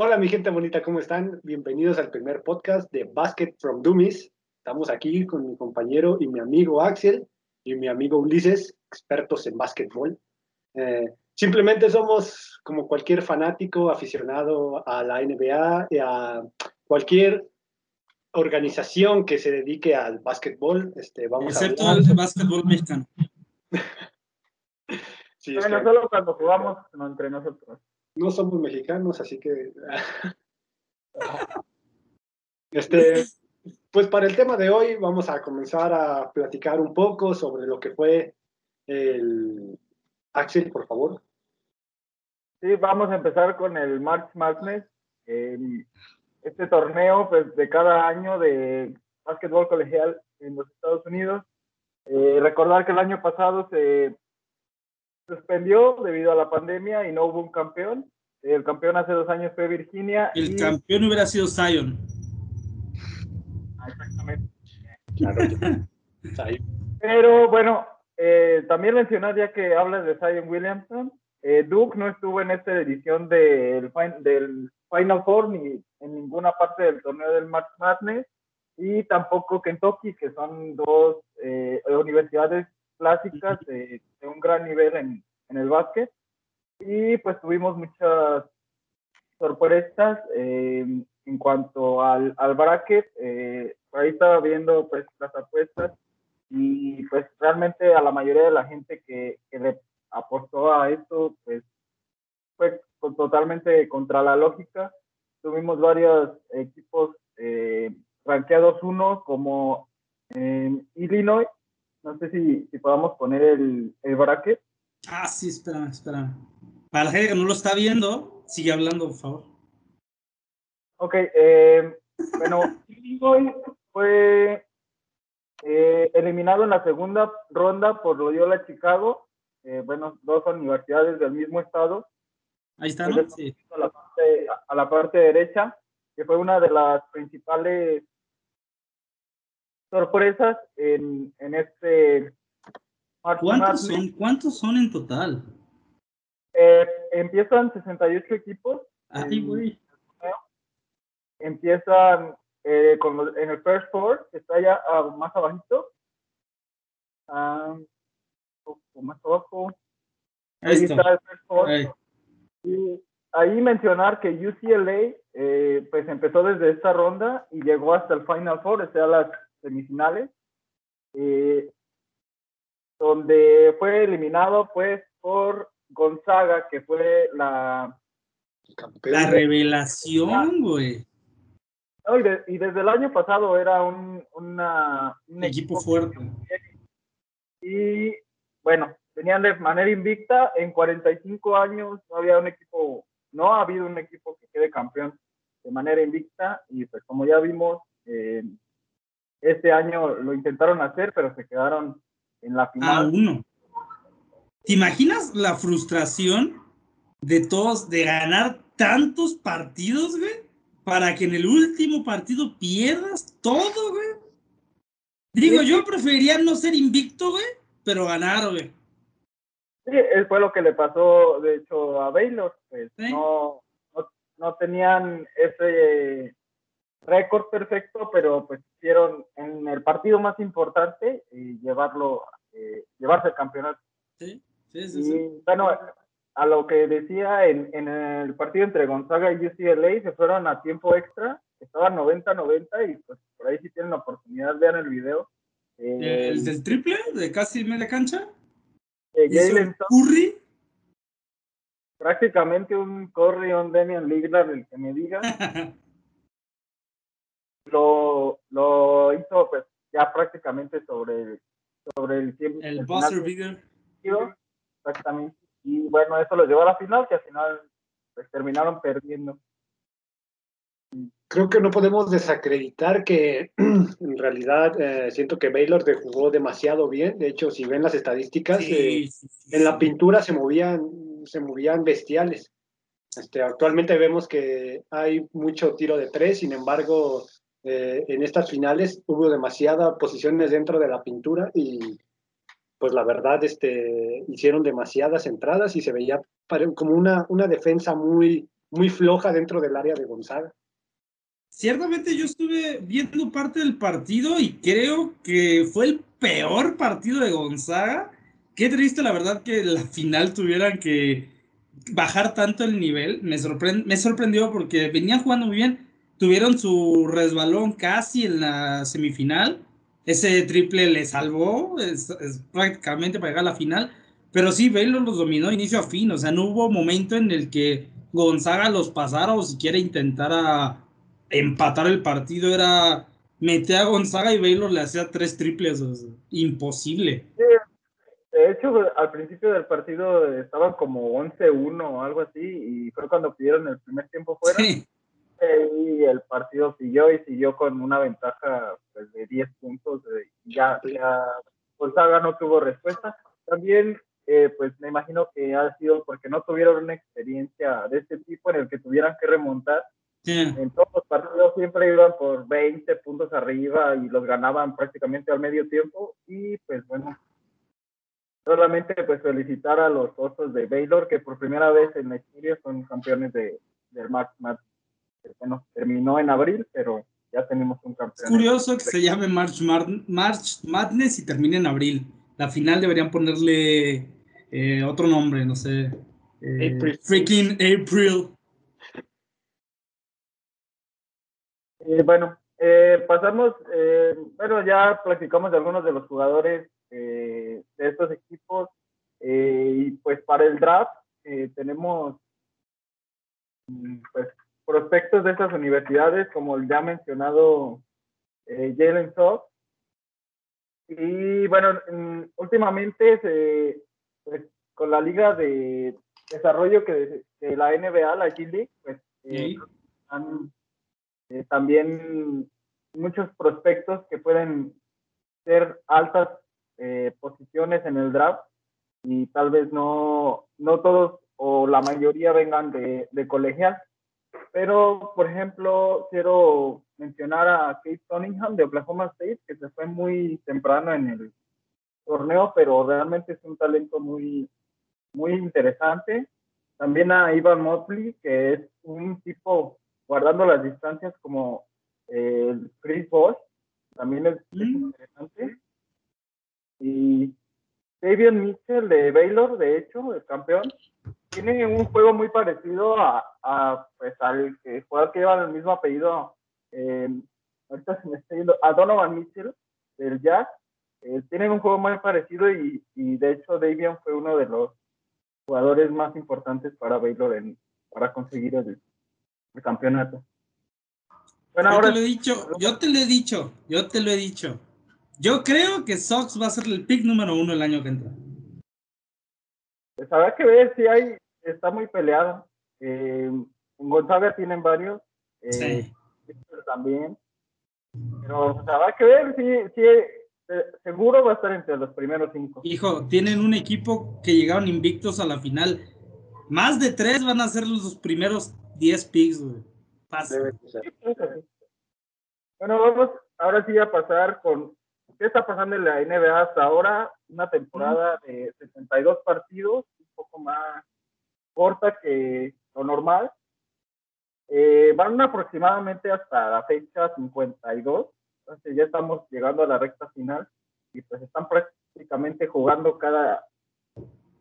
Hola mi gente bonita, ¿cómo están? Bienvenidos al primer podcast de Basket from Dummies. Estamos aquí con mi compañero y mi amigo Axel y mi amigo Ulises, expertos en básquetbol. Eh, simplemente somos como cualquier fanático aficionado a la NBA y a cualquier organización que se dedique al básquetbol. Este, vamos Excepto a el básquetbol mexicano. Sí, es Bueno, que solo cuando jugamos no, entre nosotros. No somos mexicanos, así que... este, pues para el tema de hoy vamos a comenzar a platicar un poco sobre lo que fue el... Axel, por favor. Sí, vamos a empezar con el March Madness. eh, este torneo pues, de cada año de básquetbol colegial en los Estados Unidos. Eh, recordar que el año pasado se suspendió debido a la pandemia y no hubo un campeón. El campeón hace dos años fue Virginia. El y- campeón hubiera sido Zion. Ah, Exactamente. Claro. Pero bueno, eh, también mencionar ya que hablas de Zion Williamson, eh, Duke no estuvo en esta edición del, fin- del Final Four ni en ninguna parte del torneo del March Madness y tampoco Kentucky, que son dos eh, universidades clásicas de, de un gran nivel en, en el básquet. Y pues tuvimos muchas sorpresas eh, en cuanto al, al bracket. Eh, ahí estaba viendo pues las apuestas y pues realmente a la mayoría de la gente que, que le apostó a esto pues fue con- totalmente contra la lógica. Tuvimos varios equipos eh, rankeados uno como en Illinois. No sé si, si podamos poner el, el bracket. Ah, sí, espera, espera. Para la gente que no lo está viendo, sigue hablando, por favor. Ok, eh, bueno, Illinois fue eh, eliminado en la segunda ronda por Loyola Chicago. Eh, bueno, dos universidades del mismo estado. Ahí está, ¿no? Sí. a la parte, a la parte derecha, que fue una de las principales sorpresas en, en este March ¿Cuántos Madness. son? ¿Cuántos son en total? Eh, empiezan 68 equipos, Ay, güey. empiezan eh, con los- en el first four, que está allá ah, más abajito, Ah, un poco más abajo, Ahí está. el first four. Ahí. Y ahí mencionar que UCLA eh, pues empezó desde esta ronda y llegó hasta el Final Four, o sea, las semifinales, eh, donde fue eliminado pues por Gonzaga, que fue la... La revelación, güey. no, y, de- y desde el año pasado era un, una, un Equipo fuerte. Y bueno, tenían de manera invicta, en 45 años no había un equipo, no ha habido un equipo que quede campeón de manera invicta y pues como ya vimos, eh, este año lo intentaron hacer, pero se quedaron en la A final. uno. ¿Te imaginas la frustración de todos de ganar tantos partidos, güey? Para que en el último partido pierdas todo, güey. Digo, yo preferiría no ser invicto, güey, pero ganar, güey. Sí, fue lo que le pasó, de hecho, a Baylor. Pues Sí. no, no, no tenían ese récord perfecto, pero pues hicieron en el partido más importante y llevarlo, eh, llevarse el campeonato. Sí, sí, sí. sí. Y bueno, a lo que decía, en, en el partido entre Gonzaga y UCLA se fueron a tiempo extra, estaban 90-90 y pues por ahí si tienen la oportunidad vean el video. Eh, El del triple de casi media cancha. eh, Suggs, Curry. prácticamente un Curry, un Damian Lillard, el que me diga, lo, lo hizo pues ya prácticamente sobre, sobre el tiempo. El el buzzer beater. Exactamente. Y bueno, eso lo llevó a la final, que al final pues, terminaron perdiendo. Creo que no podemos desacreditar que en realidad eh, siento que Baylor de- jugó demasiado bien. De hecho, si ven las estadísticas, eh, Sí, sí, sí, en la sí. pintura se movían, se movían bestiales. Este, actualmente vemos que hay mucho tiro de tres, sin embargo, eh, en estas finales hubo demasiadas posiciones dentro de la pintura y pues la verdad este, hicieron demasiadas entradas y se veía como una, una defensa muy, muy floja dentro del área de Gonzaga. Ciertamente yo estuve viendo parte del partido y creo que fue el peor partido de Gonzaga. Qué triste la verdad que la final tuvieran que bajar tanto el nivel. Me, me sorprendió porque venían jugando muy bien. Tuvieron su resbalón casi en la semifinal. Ese triple le salvó es, prácticamente para llegar a la final. Pero sí, Baylor los dominó inicio a fin. O sea, no hubo momento en el que Gonzaga los pasara o siquiera intentara empatar el partido. Era meter a Gonzaga y Baylor le hacía tres triples. imposible. De hecho, al principio del partido estaban como 11-1 o algo así, y fue cuando pidieron el primer tiempo fuera. Y el partido siguió y siguió con una ventaja pues, de 10 puntos. Y ya, ya Gonzaga no tuvo respuesta. También, eh, pues me imagino que ha sido porque no tuvieron una experiencia de este tipo en el que tuvieran que remontar. En todos los partidos siempre iban por 20 puntos arriba y los ganaban prácticamente al medio tiempo. Y pues bueno, solamente pues felicitar a los osos de Baylor que por primera vez en la historia son campeones de, del March Madness. Bueno, terminó en abril, pero ya tenemos un campeón. Es curioso que se llame March, March Madness y termine en abril. La final deberían ponerle eh, otro nombre, no sé. Eh, April. Freaking April. Eh, bueno, pasamos, bueno, ya platicamos de algunos de los jugadores eh, de estos equipos. Eh, y pues para el draft eh, tenemos mm, pues prospectos de estas universidades, como el ya mencionado Jalen Soft. Y bueno, mm, últimamente pues, con la liga de desarrollo que de, la NBA, la G League, pues han también muchos prospectos que pueden ser altas eh, posiciones en el draft y tal vez no, no todos o la mayoría vengan de, de colegial. Pero, por ejemplo, quiero mencionar a Kate Cunningham de Oklahoma State, que se fue muy temprano en el torneo, pero realmente es un talento muy, muy interesante. También a Ivan Motley, que es un tipo guardando las distancias como eh, Chris Bosch, también es, es mm. interesante. Y Davion Mitchell de Baylor, de hecho, el campeón, tiene un juego muy parecido a, a pues, al que, jugador que lleva el mismo apellido, eh, ahorita se me está yendo, a Donovan Mitchell del Jazz. Eh, tienen un juego muy parecido y, y, de hecho Davion fue uno de los jugadores más importantes para Baylor en, para conseguir el, el campeonato. Bueno, yo ahora, te lo he dicho, yo te lo he dicho, yo te lo he dicho. Yo creo que Sox va a ser el pick número uno el año que entra. Pues habrá que ver si hay, está muy peleado. Eh, en Gonzaga tienen varios. Eh, sí. También. Pero pues, habrá que ver si, si eh, seguro va a estar entre los primeros cinco. Hijo, tienen un equipo que llegaron invictos a la final. Más de tres van a ser los primeros diez picks, güey. Fácil. Bueno, vamos ahora sí a pasar con ¿Qué está pasando en la NBA hasta ahora? Una temporada de 72 partidos, un poco más corta que lo normal. Eh, van aproximadamente hasta la fecha 52, entonces ya estamos llegando a la recta final y pues están prácticamente jugando cada,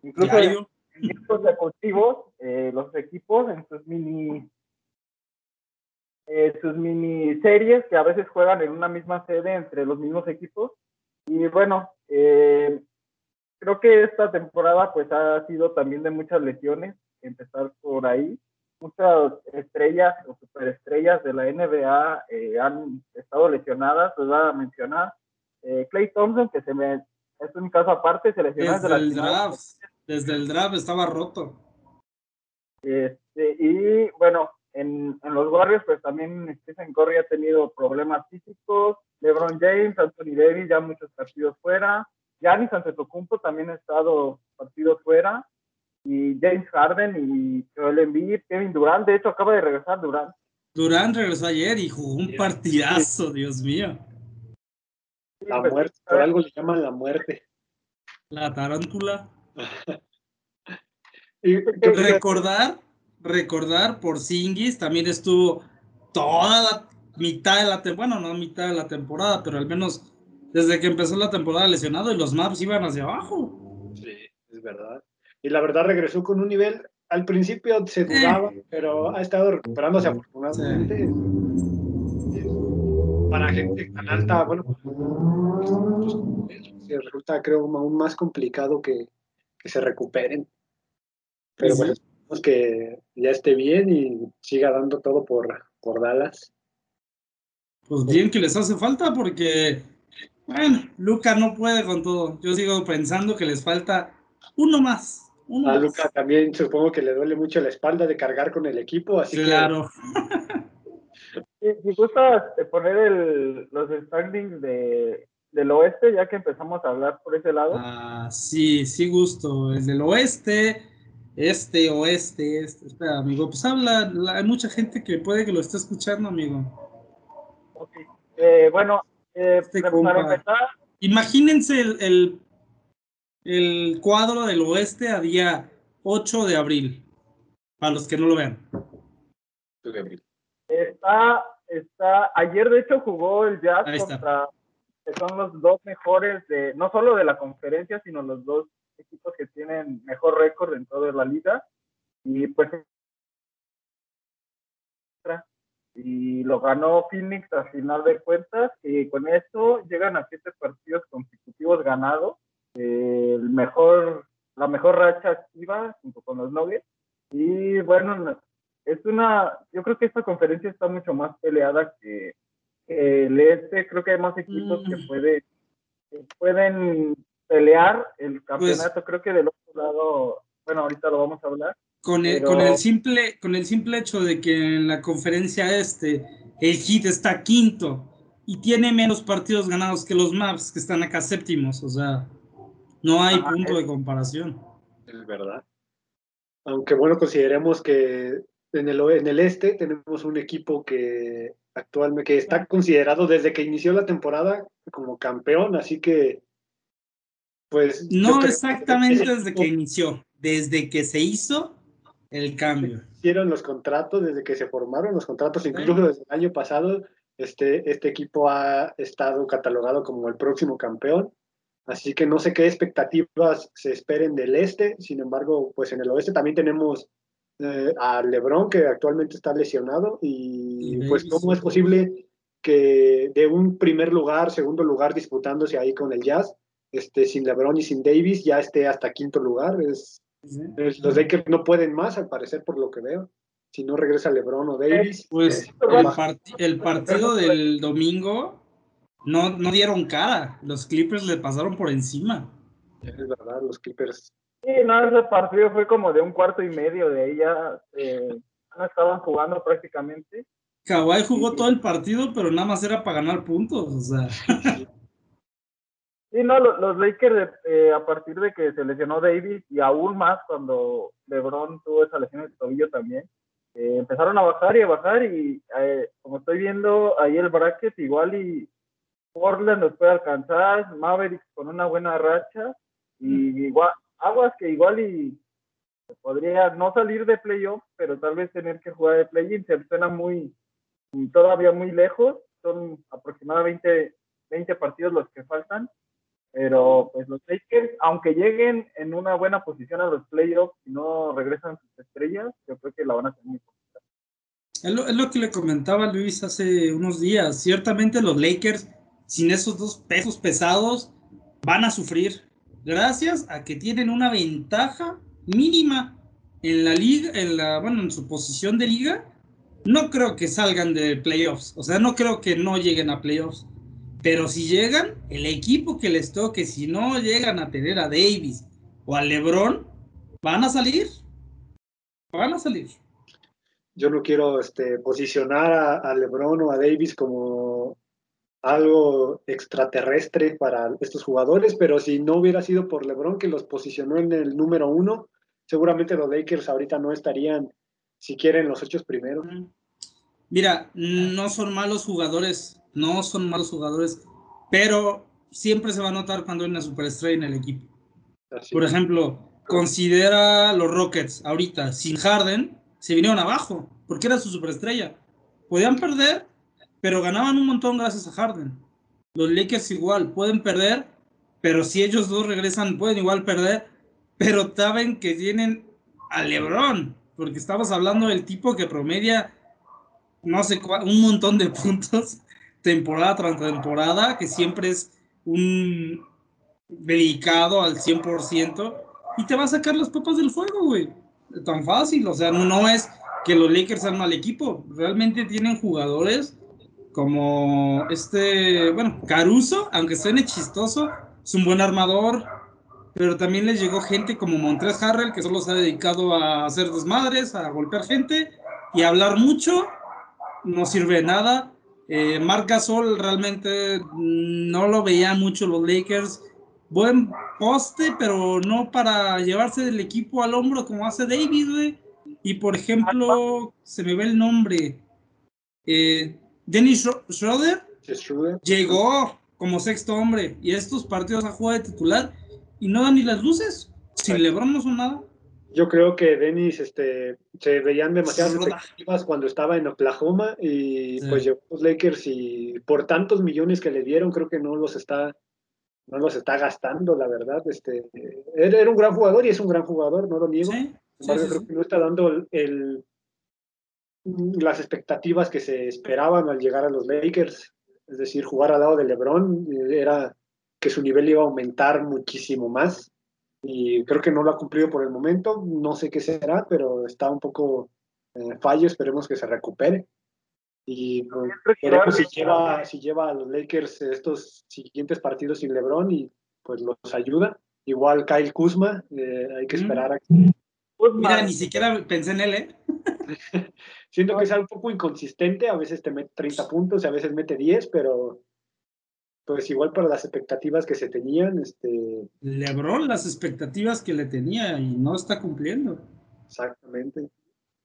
incluso en estos deportivos, eh, los equipos en sus mini eh, sus miniseries que a veces juegan en una misma sede entre los mismos equipos. Y bueno, eh, creo que esta temporada pues ha sido también de muchas lesiones, empezar por ahí. Muchas estrellas o superestrellas de la NBA eh, han estado lesionadas, les voy a mencionar. Clay Thompson, que se me, es un caso aparte, se lesionó desde, el draft. Desde el draft estaba roto. Este, y bueno, en, en, los barrios, pues también Stephen Curry ha tenido problemas físicos, LeBron James, Anthony Davis, ya muchos partidos fuera, Giannis Antetokounmpo también ha estado partidos fuera, y James Harden y Joel Embiid, Kevin Durant, de hecho acaba de regresar Durant. Durant regresó ayer y jugó un partidazo, Dios mío. La pues, muerte, por algo le llaman la muerte. La tarántula. y, recordar recordar, por Singis también estuvo toda la mitad de la temporada, bueno, no mitad de la temporada, pero al menos desde que empezó la temporada lesionado y los maps iban hacia abajo. Sí, es verdad. Y la verdad regresó con un nivel, al principio se dudaba, pero ha estado recuperándose afortunadamente. Para gente tan alta, bueno, resulta creo aún más complicado que, que se recuperen. Pero bueno, esperemos que ya esté bien y siga dando todo por, por Dallas. Pues bien que les hace falta porque, bueno, Luca no puede con todo. Yo sigo pensando que les falta uno más. Uno A más. Luca también supongo que le duele mucho la espalda de cargar con el equipo, así Claro. Si, si gustas poner el, los standings de, del oeste, ya que empezamos a hablar por ese lado. Ah, sí, sí gusto. El del oeste, este, oeste, este. Espera, amigo, pues habla. la- hay mucha gente que puede que lo esté escuchando, amigo. Ok. Eh, bueno, eh, Este para compa. empezar, Imagínense el, el, el cuadro del oeste a día 8 de abril. Para los que no lo vean. que está, está, ayer de hecho jugó el Jazz Ahí está. contra, que son los dos mejores de, no solo de la conferencia, sino los dos equipos que tienen mejor récord en toda la liga. Y pues y lo ganó Phoenix al final de cuentas y con eso llegan a siete partidos consecutivos ganados el mejor la mejor racha activa junto con los Nuggets y bueno es una yo creo que esta conferencia está mucho más peleada que, que el este creo que hay más equipos que Mm. puede que pueden pelear el campeonato Pues creo que del otro lado bueno ahorita lo vamos a hablar Con el, Pero- con, el simple, con el simple hecho de que en la conferencia este el Heat está quinto y tiene menos partidos ganados que los Maps que están acá séptimos, o sea, no hay Ajá, punto es- de comparación. Es verdad. Aunque bueno, consideremos que en el, en el este tenemos un equipo que actualmente que está considerado desde que inició la temporada como campeón, así que pues No exactamente desde que inició, desde que se hizo el cambio. hicieron los contratos, desde que se formaron los contratos, incluso desde el año pasado, este, este equipo ha estado catalogado como el próximo campeón. Así que no sé qué expectativas se esperen del este. Sin embargo, pues en el oeste también tenemos eh, a LeBron, que actualmente está lesionado. Y, Y pues, ¿cómo es posible que de un primer lugar, segundo lugar, disputándose ahí con el Jazz, este, sin LeBron y sin Davis, ya esté hasta quinto lugar? Es, es- los Lakers no pueden más, al parecer, por lo que veo. Si no regresa LeBron o Davis. Pues eh, el, parti- el partido del domingo no, no dieron cara, los Clippers le pasaron por encima. es verdad, los Clippers. Sí, no, ese partido fue como de un cuarto y medio, de ahí ya eh, no estaban jugando prácticamente. Kawhi jugó todo el partido, pero nada más era para ganar puntos, o sea. Sí, no, lo- los, Lakers eh, a partir de que se lesionó Davis y aún más cuando LeBron tuvo esa lesión en el tobillo también, eh, empezaron a bajar y a bajar y eh, como estoy viendo ahí el bracket igual y Portland nos puede alcanzar, Mavericks con una buena racha y igual Aguas que igual y podría no salir de playoff, pero tal vez tener que jugar de play-in, se suena muy todavía muy lejos, son aproximadamente 20 partidos los que faltan, pero pues los Lakers, aunque lleguen en una buena posición a los playoffs y no regresan sus estrellas, yo creo que la van a tener muy complicada. Es lo, es lo que le comentaba Luis hace unos días. Ciertamente los Lakers, sin esos dos pesos pesados, van a sufrir. Gracias a que tienen una ventaja mínima en la liga, en la, bueno, en su posición de liga. No creo que salgan de playoffs. O sea, no creo que no lleguen a playoffs. Pero si llegan, el equipo que les toque, si no llegan a tener a Davis o a LeBron, van a salir. Van a salir. Yo no quiero este, posicionar a, a LeBron o a Davis como algo extraterrestre para estos jugadores, pero si no hubiera sido por LeBron que los posicionó en el número uno, seguramente los Lakers ahorita no estarían siquiera en los ocho primeros. Mira, no son malos jugadores, no son malos jugadores, pero siempre se va a notar cuando hay una superestrella en el equipo. Así Por ejemplo, considera los Rockets ahorita sin Harden, se vinieron abajo, porque era su superestrella. Podían perder, pero ganaban un montón gracias a Harden. Los Lakers igual, pueden perder, pero si ellos dos regresan, pueden igual perder, pero saben que tienen a LeBron, porque estamos hablando del tipo que promedia, no sé, un montón de puntos temporada tras temporada, que siempre es un dedicado al 100% y te va a sacar las papas del fuego, güey. Tan fácil, o sea, no, es que los Lakers sean mal equipo, realmente tienen jugadores como este, bueno, Caruso, aunque suene chistoso, es un buen armador, pero también les llegó gente como Montres Harrell, que solo se ha dedicado a hacer desmadres, a golpear gente y hablar mucho, no sirve de nada. Eh, Marc Gasol realmente no lo veía mucho los Lakers. Buen poste, pero no para llevarse del equipo al hombro como hace David, Y por ejemplo, se me ve el nombre. Eh, Dennis Schroeder llegó como sexto hombre y estos partidos a jugar de titular y no dan ni las luces. Sin LeBron no son nada. Yo creo que Dennis este, se veían demasiadas expectativas cuando estaba en Oklahoma y pues llegó los Lakers y por tantos millones que le dieron creo que no los está no los está gastando, la verdad. Este, era, un gran jugador y es un gran jugador, no lo niego. Sí, creo que no está dando el, las expectativas que se esperaban al llegar a los Lakers. Es decir, jugar al lado de LeBron era que su nivel iba a aumentar muchísimo más y creo que no lo ha cumplido por el momento. No sé qué será, pero está un poco eh, fallo. Esperemos que se recupere. Y pues, veremos si lleva, si lleva a los Lakers estos siguientes partidos sin LeBron y pues los ayuda. Igual Kyle Kuzma, eh, hay que esperar a que. Mira, ni siquiera pensé en él, ¿eh? Siento que es un poco inconsistente, a veces te mete 30 puntos, a veces mete 10, pero pues igual para las expectativas que se tenían, este... Lebron las expectativas que le tenía y no está cumpliendo. Exactamente.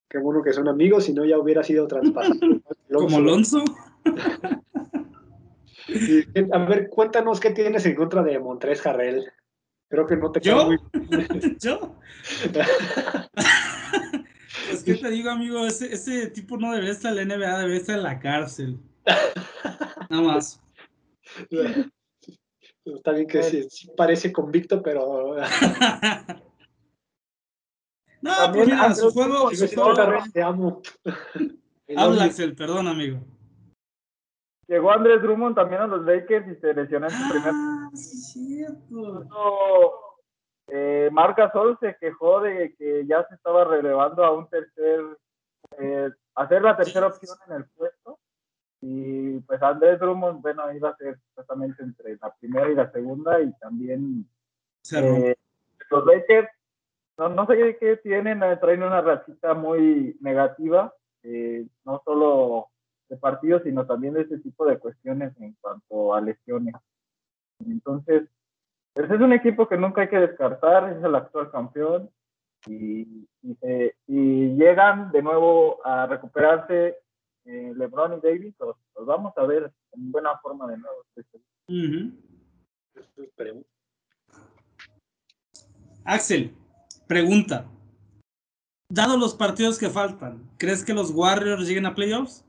Qué bueno que son amigos, si no ya hubiera sido traspasado. Como Alonso. a ver, cuéntanos qué tienes en contra de Montres Jarrell. Creo que no te ¿Yo? ¿Yo? es que te digo, amigo, ese, ese tipo no debe estar en la NBA, debe estar en la cárcel. Nada más. Está bien que sí, parece convicto, pero. no, pues mira, su juego. Su juego... Te amo. Habla, Axel, perdón, amigo. Llegó Andrés Drummond también a los Lakers y se lesionó en su primer. Ah, sí, cierto. Eh, Marca Sol se quejó de que ya se estaba relevando a un tercer. Eh, hacer la tercera opción en el puesto y pues Andrés Drummond, bueno, iba a ser exactamente entre la primera y la segunda y también eh, los Lakers, no, no sé qué tienen, eh, traen una rachita muy negativa, eh, no solo de partidos, sino también de ese tipo de cuestiones en cuanto a lesiones. Entonces, pues es un equipo que nunca hay que descartar, es el actual campeón y, y, y llegan de nuevo a recuperarse eh, LeBron y Davis, los, vamos a ver en buena forma de nuevo. Axel, pregunta. Dado los partidos que faltan, ¿crees que los Warriors lleguen a playoffs?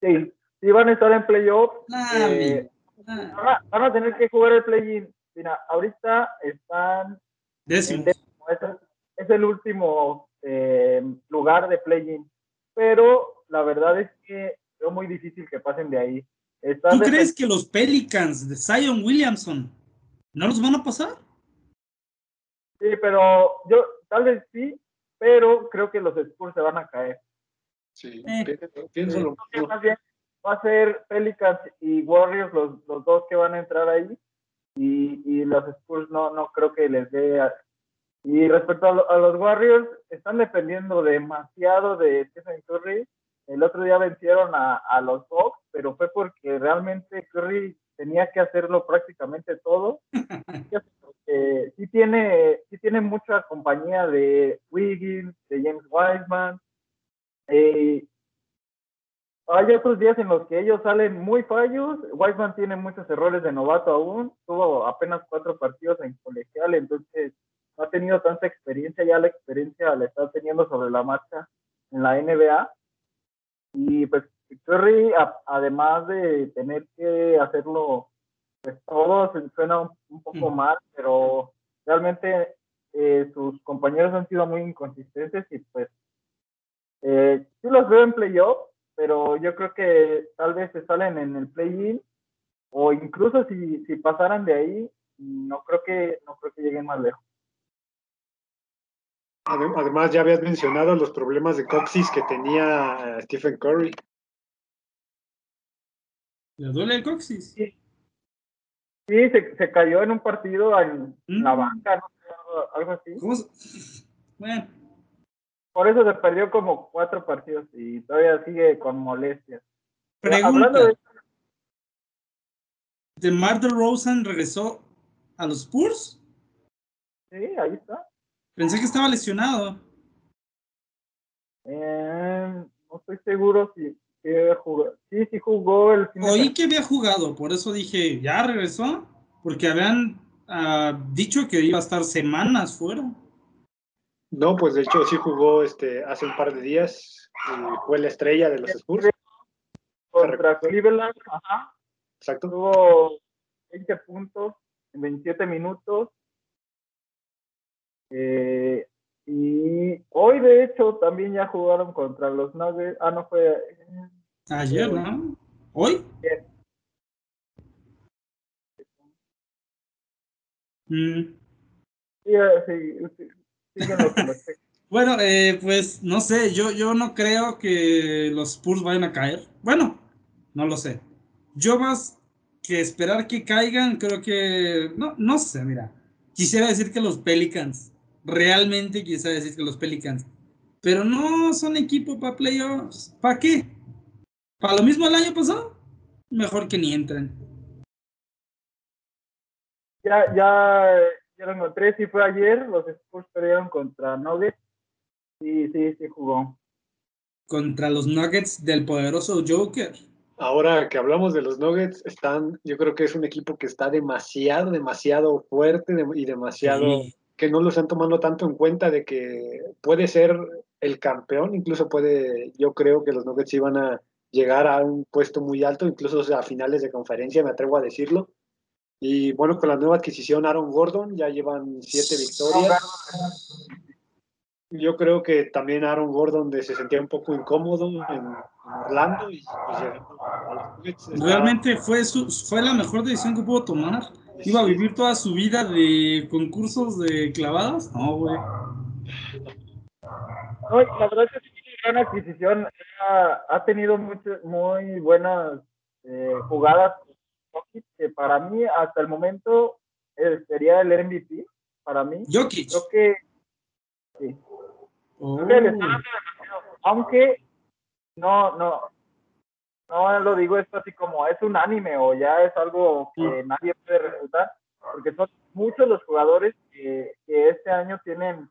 Sí, sí van a estar en playoffs. Eh, van, a, tener que jugar el play-in. Mira, ahorita están. Décimo. Es, el último eh, lugar de play-in pero la verdad es que veo muy difícil que pasen de ahí. ¿Tú crees que los Pelicans de Zion Williamson no los van a pasar? Sí, pero yo tal vez sí, pero creo que los Spurs se van a caer. Sí, eh. pienso lo mismo. va a ser Pelicans y Warriors los, los dos que van a entrar ahí y, y los Spurs no, no creo que les dé y respecto a, los Warriors, están dependiendo demasiado de Stephen Curry. El otro día vencieron a, a los Bucks, pero fue porque realmente Curry tenía que hacerlo prácticamente todo. Eh, sí, tiene, sí tiene mucha compañía de Wiggins, de James Wiseman. Eh, hay otros días en los que ellos salen muy fallos. Wiseman tiene muchos errores de novato aún. Tuvo apenas cuatro partidos en colegial, entonces ha tenido tanta experiencia, ya la experiencia la está teniendo sobre la marcha en la NBA. Y pues Curry, además de tener que hacerlo pues todo, suena un, poco mal, pero realmente eh, sus compañeros han sido muy inconsistentes y pues eh, sí los veo en playoff, pero yo creo que tal vez se salen en el play-in o incluso si, si pasaran de ahí, no creo que no creo que lleguen más lejos. Además, ya habías mencionado los problemas de coxis que tenía eh, Stephen Curry. ¿Le duele el coxis? Sí, sí se, se, cayó en un partido en la mm. banca, no sé, algo, así. Bueno. Por eso se perdió como cuatro partidos y todavía sigue con molestias. Pregunta. Hablando de... ¿De Mar de Rosen regresó a los Spurs? Sí, ahí está. Pensé que estaba lesionado. Eh, no estoy seguro si, jugó. Sí, sí jugó el Oí que había jugado, por eso dije, ¿ya regresó? Porque habían uh, dicho que iba a estar semanas fuera. No, pues de hecho sí jugó este hace un par de días y fue la estrella de los Spurs. Contra Cleveland, ajá. Exacto. Tuvo 20 puntos en 27 minutos, eh, y hoy, de hecho, también ya jugaron contra los Nuggets. Ah, no fue. Ayer, ¿no? ¿Hoy? Mm. Sí, bueno, eh, pues no sé, yo, yo no creo que los Spurs vayan a caer. Bueno, no lo sé. Yo más que esperar que caigan, creo que. No, no sé, mira. Quisiera decir que los Pelicans realmente quisiera decir que los Pelicans. Pero no son equipo para playoffs. ¿Para qué? ¿Para lo mismo el año pasado? Mejor que ni entren. Ya, ya, ya lo encontré. Sí fue ayer. Los Spurs perdieron contra Nuggets. Sí, sí, sí jugó. Contra los Nuggets del poderoso Joker. Ahora que hablamos de los Nuggets, están, yo creo que es un equipo que está demasiado, demasiado fuerte y demasiado que no lo están tomando tanto en cuenta de que puede ser el campeón, incluso puede, yo creo que los Nuggets iban a llegar a un puesto muy alto, incluso a finales de conferencia, me atrevo a decirlo. Y bueno, con la nueva adquisición Aaron Gordon ya llevan siete victorias. Yo creo que también Aaron Gordon se sentía un poco incómodo en, Orlando y pues, Realmente fue, su, fue la mejor decisión que pudo tomar ¿Iba a vivir toda su vida de concursos de clavadas? No, güey. No, la verdad es que es una gran adquisición. Ha, tenido muchas, muy buenas eh, jugadas que para mí hasta el momento eh, sería el MVP para mí. Jokic. Creo que sí. Oh. aunque no, no, no lo digo esto así como es un anime o ya es algo que nadie puede refutar, porque son muchos los jugadores que, este año tienen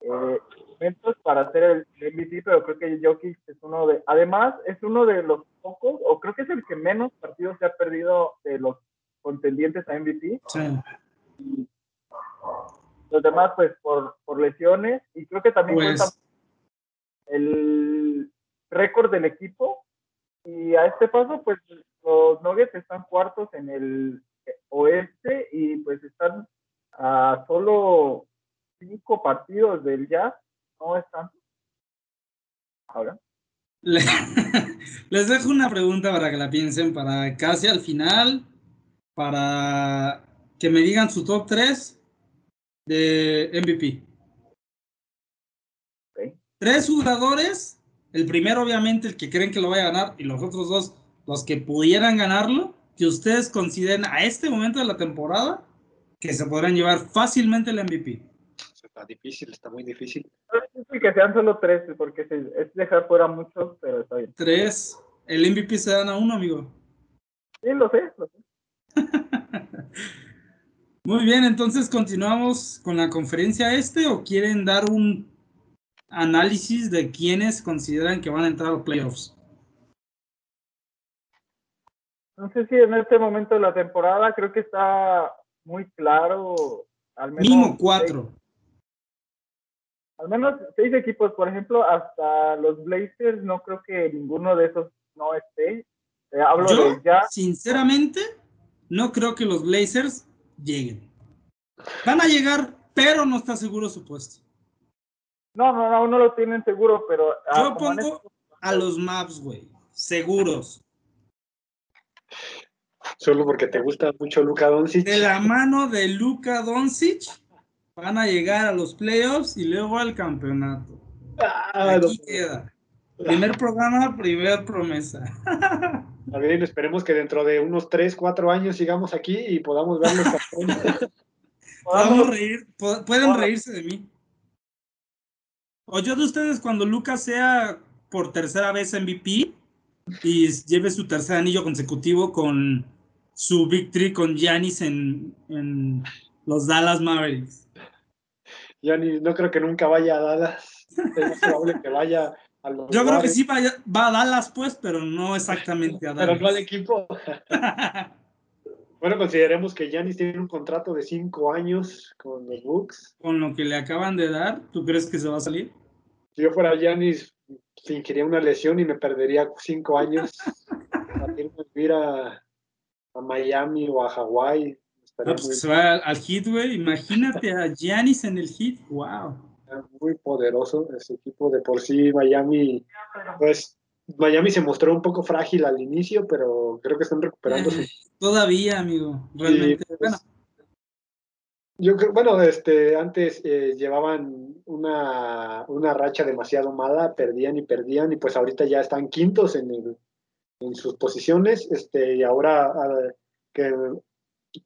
eh, momentos para hacer el MVP, pero creo que Jokic es uno de, además es uno de los pocos, o creo que es el que menos partidos se ha perdido de los contendientes a MVP. Sí. los demás, pues, por, por lesiones, y creo que también pues el récord del equipo y a este paso, pues los Nuggets están cuartos en el oeste y pues están a solo cinco partidos del Jazz. No están. Ahora. Les dejo una pregunta para que la piensen, para casi al final, para que me digan su top 3 de MVP. Tres jugadores el primero, obviamente, el que creen que lo vaya a ganar, y los otros dos, los que pudieran ganarlo, que ustedes consideren a este momento de la temporada que se podrán llevar fácilmente el MVP. Está difícil, está muy difícil. que sean solo tres, porque es dejar fuera muchos, pero está bien. Tres. El MVP se dan a uno, amigo. Sí, lo sé, lo sé. Muy bien, entonces continuamos con la conferencia este o quieren dar un análisis de quienes consideran que van a entrar a los playoffs? No sé si en este momento de la temporada creo que está muy claro. Al menos Mínimo cuatro. al menos seis equipos, por ejemplo, hasta los Blazers, no creo que ninguno de esos no esté. Eh, hablo Yo, de ya. sinceramente, no creo que los Blazers lleguen. Van a llegar, pero no está seguro su puesto. No, no, no, no lo tienen seguro, pero. ah, Yo pongo a los Maps, güey. Seguros. Solo porque te gusta mucho Luka Doncic. De la mano de Luka Doncic, van a llegar a los playoffs y luego al campeonato. Ah, no. Aquí queda. Primer programa, primer promesa. A ver, esperemos que dentro de unos 3, 4 años sigamos aquí y podamos verlos campeones. Podemos reír, pueden reírse de mí. O yo de ustedes cuando Lucas sea por tercera vez MVP y lleve su tercer anillo consecutivo con su victory con Giannis en, en los Dallas Mavericks. Ni, no creo que nunca vaya a Dallas. Es probable que vaya a los Yo creo que sí vaya- va a Dallas, pues, pero no exactamente a Pero no al Dallas. equipo. Bueno, consideremos que Giannis tiene un contrato de 5 años con los Bucks. Con lo que le acaban de dar, ¿tú crees que se va a salir? Si yo fuera Giannis, fingiría una lesión y me perdería 5 años. Para irme a vivir a, a Miami o a Hawái. Ah, pues muy, se va al, al hit, güey. Imagínate a Giannis en el hit. Wow. muy poderoso ese equipo. De por sí, Miami, pues Miami se mostró un poco frágil al inicio, pero creo que están recuperando su Ay, Todavía, amigo. Realmente. pues, bueno, Yo creo, bueno, este, antes eh, llevaban una, una racha demasiado mala, perdían y perdían, y pues ahorita ya están quintos en, el- en sus posiciones, este, y ahora ah, que,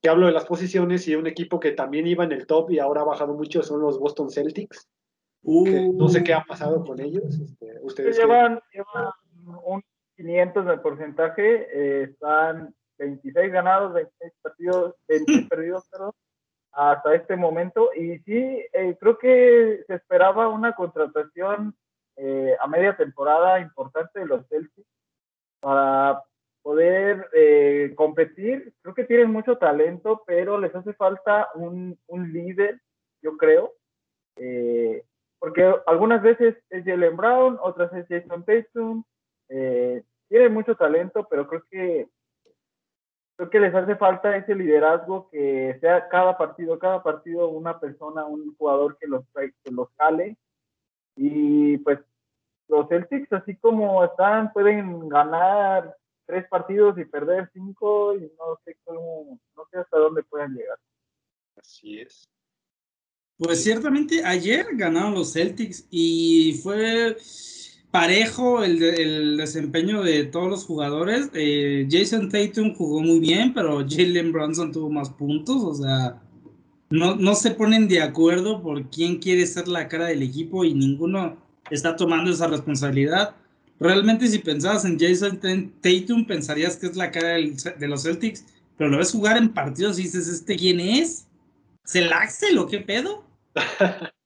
que hablo de las posiciones y un equipo que también iba en el top y ahora ha bajado mucho son los Boston Celtics, que no sé qué ha pasado con ellos, este, ustedes llevan, llevan un 500 de porcentaje, eh, están 26 ganados, 26 partidos, 26 perdidos, perdón, hasta este momento. Y sí, eh, creo que se esperaba una contratación eh, a media temporada importante de los Celtics para poder eh, competir. Creo que tienen mucho talento, pero les hace falta un, un líder, yo creo. Eh, porque algunas veces es Jalen Brown, otras es Jason Tatum. Eh, tienen mucho talento, pero creo que creo que les hace falta ese liderazgo que sea cada partido, cada partido una persona, un jugador que los trae- que los jale. Y pues los Celtics, así como están, pueden ganar tres partidos y perder cinco, y no sé cómo, no sé hasta dónde pueden llegar. Así es. Pues ciertamente ayer ganaron los Celtics y fue parejo el, el desempeño de todos los jugadores. Eh, Jason Tatum jugó muy bien, pero Jalen Brunson tuvo más puntos. O sea, no, no se ponen de acuerdo por quién quiere ser la cara del equipo y ninguno está tomando esa responsabilidad. Realmente si pensabas en Jason Tatum pensarías que es la cara del- de los Celtics, pero lo ves jugar en partidos y dices, ¿este quién es? ¿Se el Axel o qué pedo?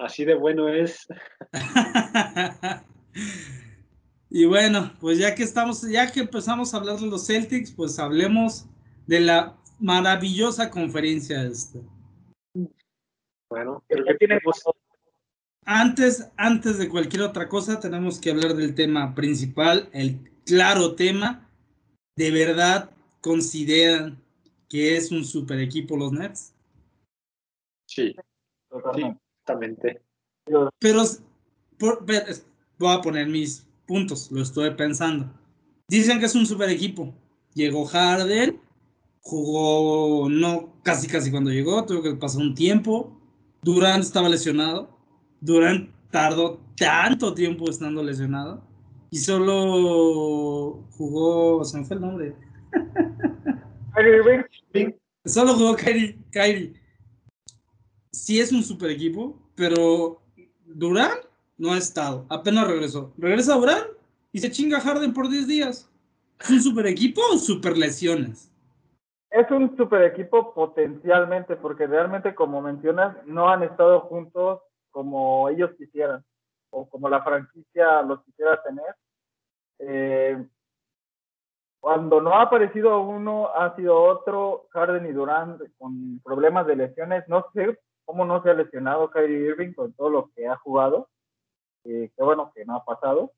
Así de bueno es. y bueno, pues ya que estamos, ya que empezamos a hablar de los Celtics, pues hablemos de la maravillosa conferencia esta. Bueno, creo que tiene tenemos- Antes, antes de cualquier otra cosa, tenemos que hablar del tema principal, el claro tema. ¿De verdad consideran que es un super equipo los Nets? Sí, Totalmente. Exactamente. Pero, por- ver, es- voy a poner mis puntos, lo estoy pensando. Dicen que es un super equipo. Llegó Harden, jugó no casi casi cuando llegó, tuvo que pasar un tiempo. Durant estaba lesionado. Durant tardó tanto tiempo estando lesionado. Y solo jugó, se me fue el nombre. Kyrie Irving, Solo jugó Kyrie. Kyrie. Sí es un super equipo, pero Durant no ha estado. Apenas regresó. Regresa Durant y se chinga Harden por 10 días. ¿Es un super equipo o super lesiones? Es un super equipo potencialmente, porque realmente, como mencionas, no han estado juntos como ellos quisieran, o como la franquicia los quisiera tener. Eh, cuando no ha aparecido uno, ha sido otro, Harden y Durant con problemas de lesiones. No sé cómo no se ha lesionado Kyrie Irving con todo lo que ha jugado. Eh, qué bueno que no ha pasado.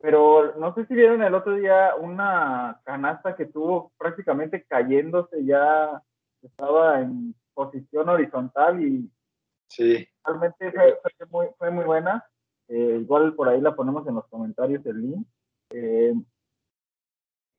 Pero no sé si vieron el otro día una canasta que tuvo prácticamente cayéndose, ya estaba en posición horizontal y sí. realmente fue, muy, fue muy buena. Eh, igual por ahí la ponemos en los comentarios el link. Eh,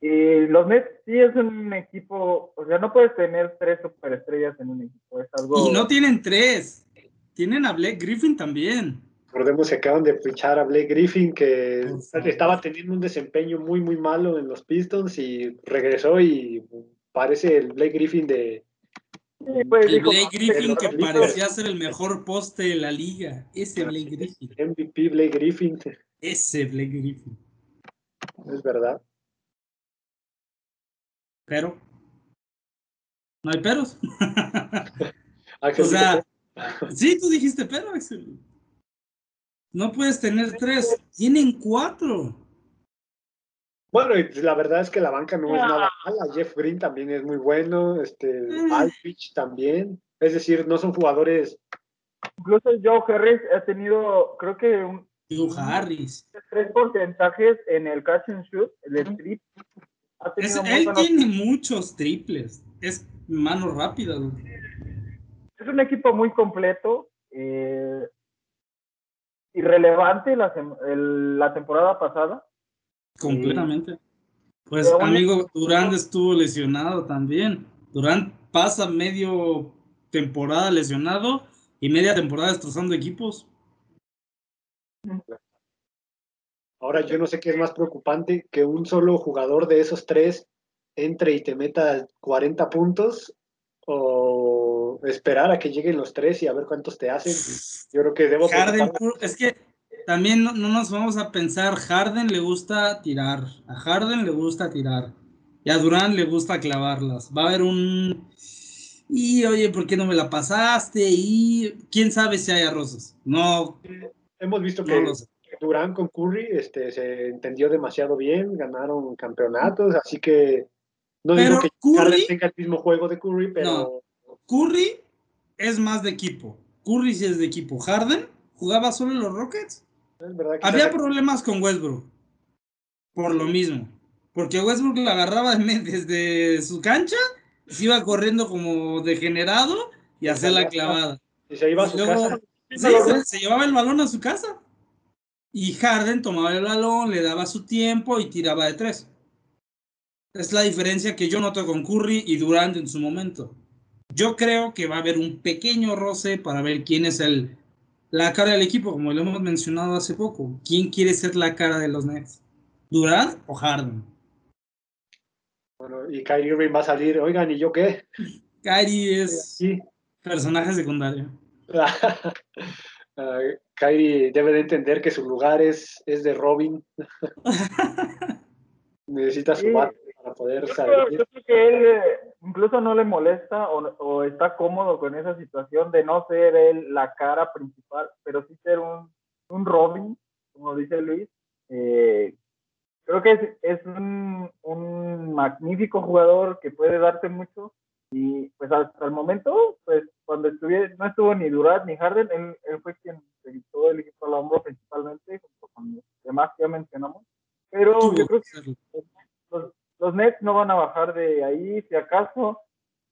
y los Nets sí es un equipo, o sea, no puedes tener tres superestrellas en un equipo, es algo... Y no tienen tres, tienen a Blake Griffin también. Recordemos que acaban de fichar a Blake Griffin, que estaba teniendo un desempeño muy, muy malo en los Pistons y regresó y parece el Blake Griffin de... Pues, el Blake Griffin que parecía ser el mejor poste de la liga. Ese Blake Griffin. MVP Blake Griffin. Ese Blake Griffin. Es verdad. Pero. No hay peros. o sea, sí, tú dijiste pero, Axel. No puedes tener tres, tienen cuatro. Bueno, y la verdad es que la banca no es nada mala. Jeff Green también es muy bueno, este. Alpich también. Es decir, no son jugadores. Incluso Joe Harris ha tenido, creo que un. Joe Harris. Tres porcentajes en el catch and shoot, el strip él tiene muchos triples. Es mano rápida. Es un equipo muy completo. Eh, irrelevante la, la temporada pasada. Completamente. Pues amigo, Durán estuvo lesionado también. Durán pasa medio temporada lesionado y media temporada destrozando equipos. Ahora yo no sé qué es más preocupante que un solo jugador de esos tres entre y te meta 40 puntos o esperar a que lleguen los tres y a ver cuántos te hacen. Yo creo que debo... Harden, es que también no, nos vamos a pensar, Harden le gusta tirar, a Harden le gusta tirar y a Durán le gusta clavarlas. Va a haber un... Y oye, ¿por qué no me la pasaste? Y quién sabe si hay arroces. No. Hemos visto que Durán con Curry este, se entendió demasiado bien, ganaron campeonatos, así que no digo que Curry tenga el mismo juego de Curry, pero... Curry es más de equipo. Curry sí es de equipo. Harden jugaba solo en los Rockets. Había problemas con Westbrook. Por lo mismo. Porque Westbrook la agarraba desde su cancha, se iba corriendo como degenerado y hacía la clavada. Y se iba a su casa. se llevaba el balón a su casa. Y Harden tomaba el balón, le daba su tiempo y tiraba de tres. Es la diferencia que yo noto con Curry y Durant en su momento. Yo creo que va a haber un pequeño roce para ver quién es el, la cara del equipo, como lo hemos mencionado hace poco. ¿Quién quiere ser la cara de los Nets? ¿Durant o Harden? Bueno, y Kyrie Irving va a salir, oigan, ¿y yo qué? Kyrie es personaje secundario. Kyrie debe de entender que su lugar es, es de Robin. Necesita su para poder salir. Yo creo que él eh, incluso no le molesta o, está cómodo con esa situación de no ser él la cara principal, pero sí ser un, un Robin, como dice Luis. Eh, creo que es, es un, un magnífico jugador que puede darte mucho y pues hasta el momento, pues cuando estuve, no estuvo ni Durant ni Harden, él, él fue quien se quitó el equipo al hombro principalmente, junto con los demás que ya mencionamos. Pero yo creo que los, los, Nets no van a bajar de ahí, si acaso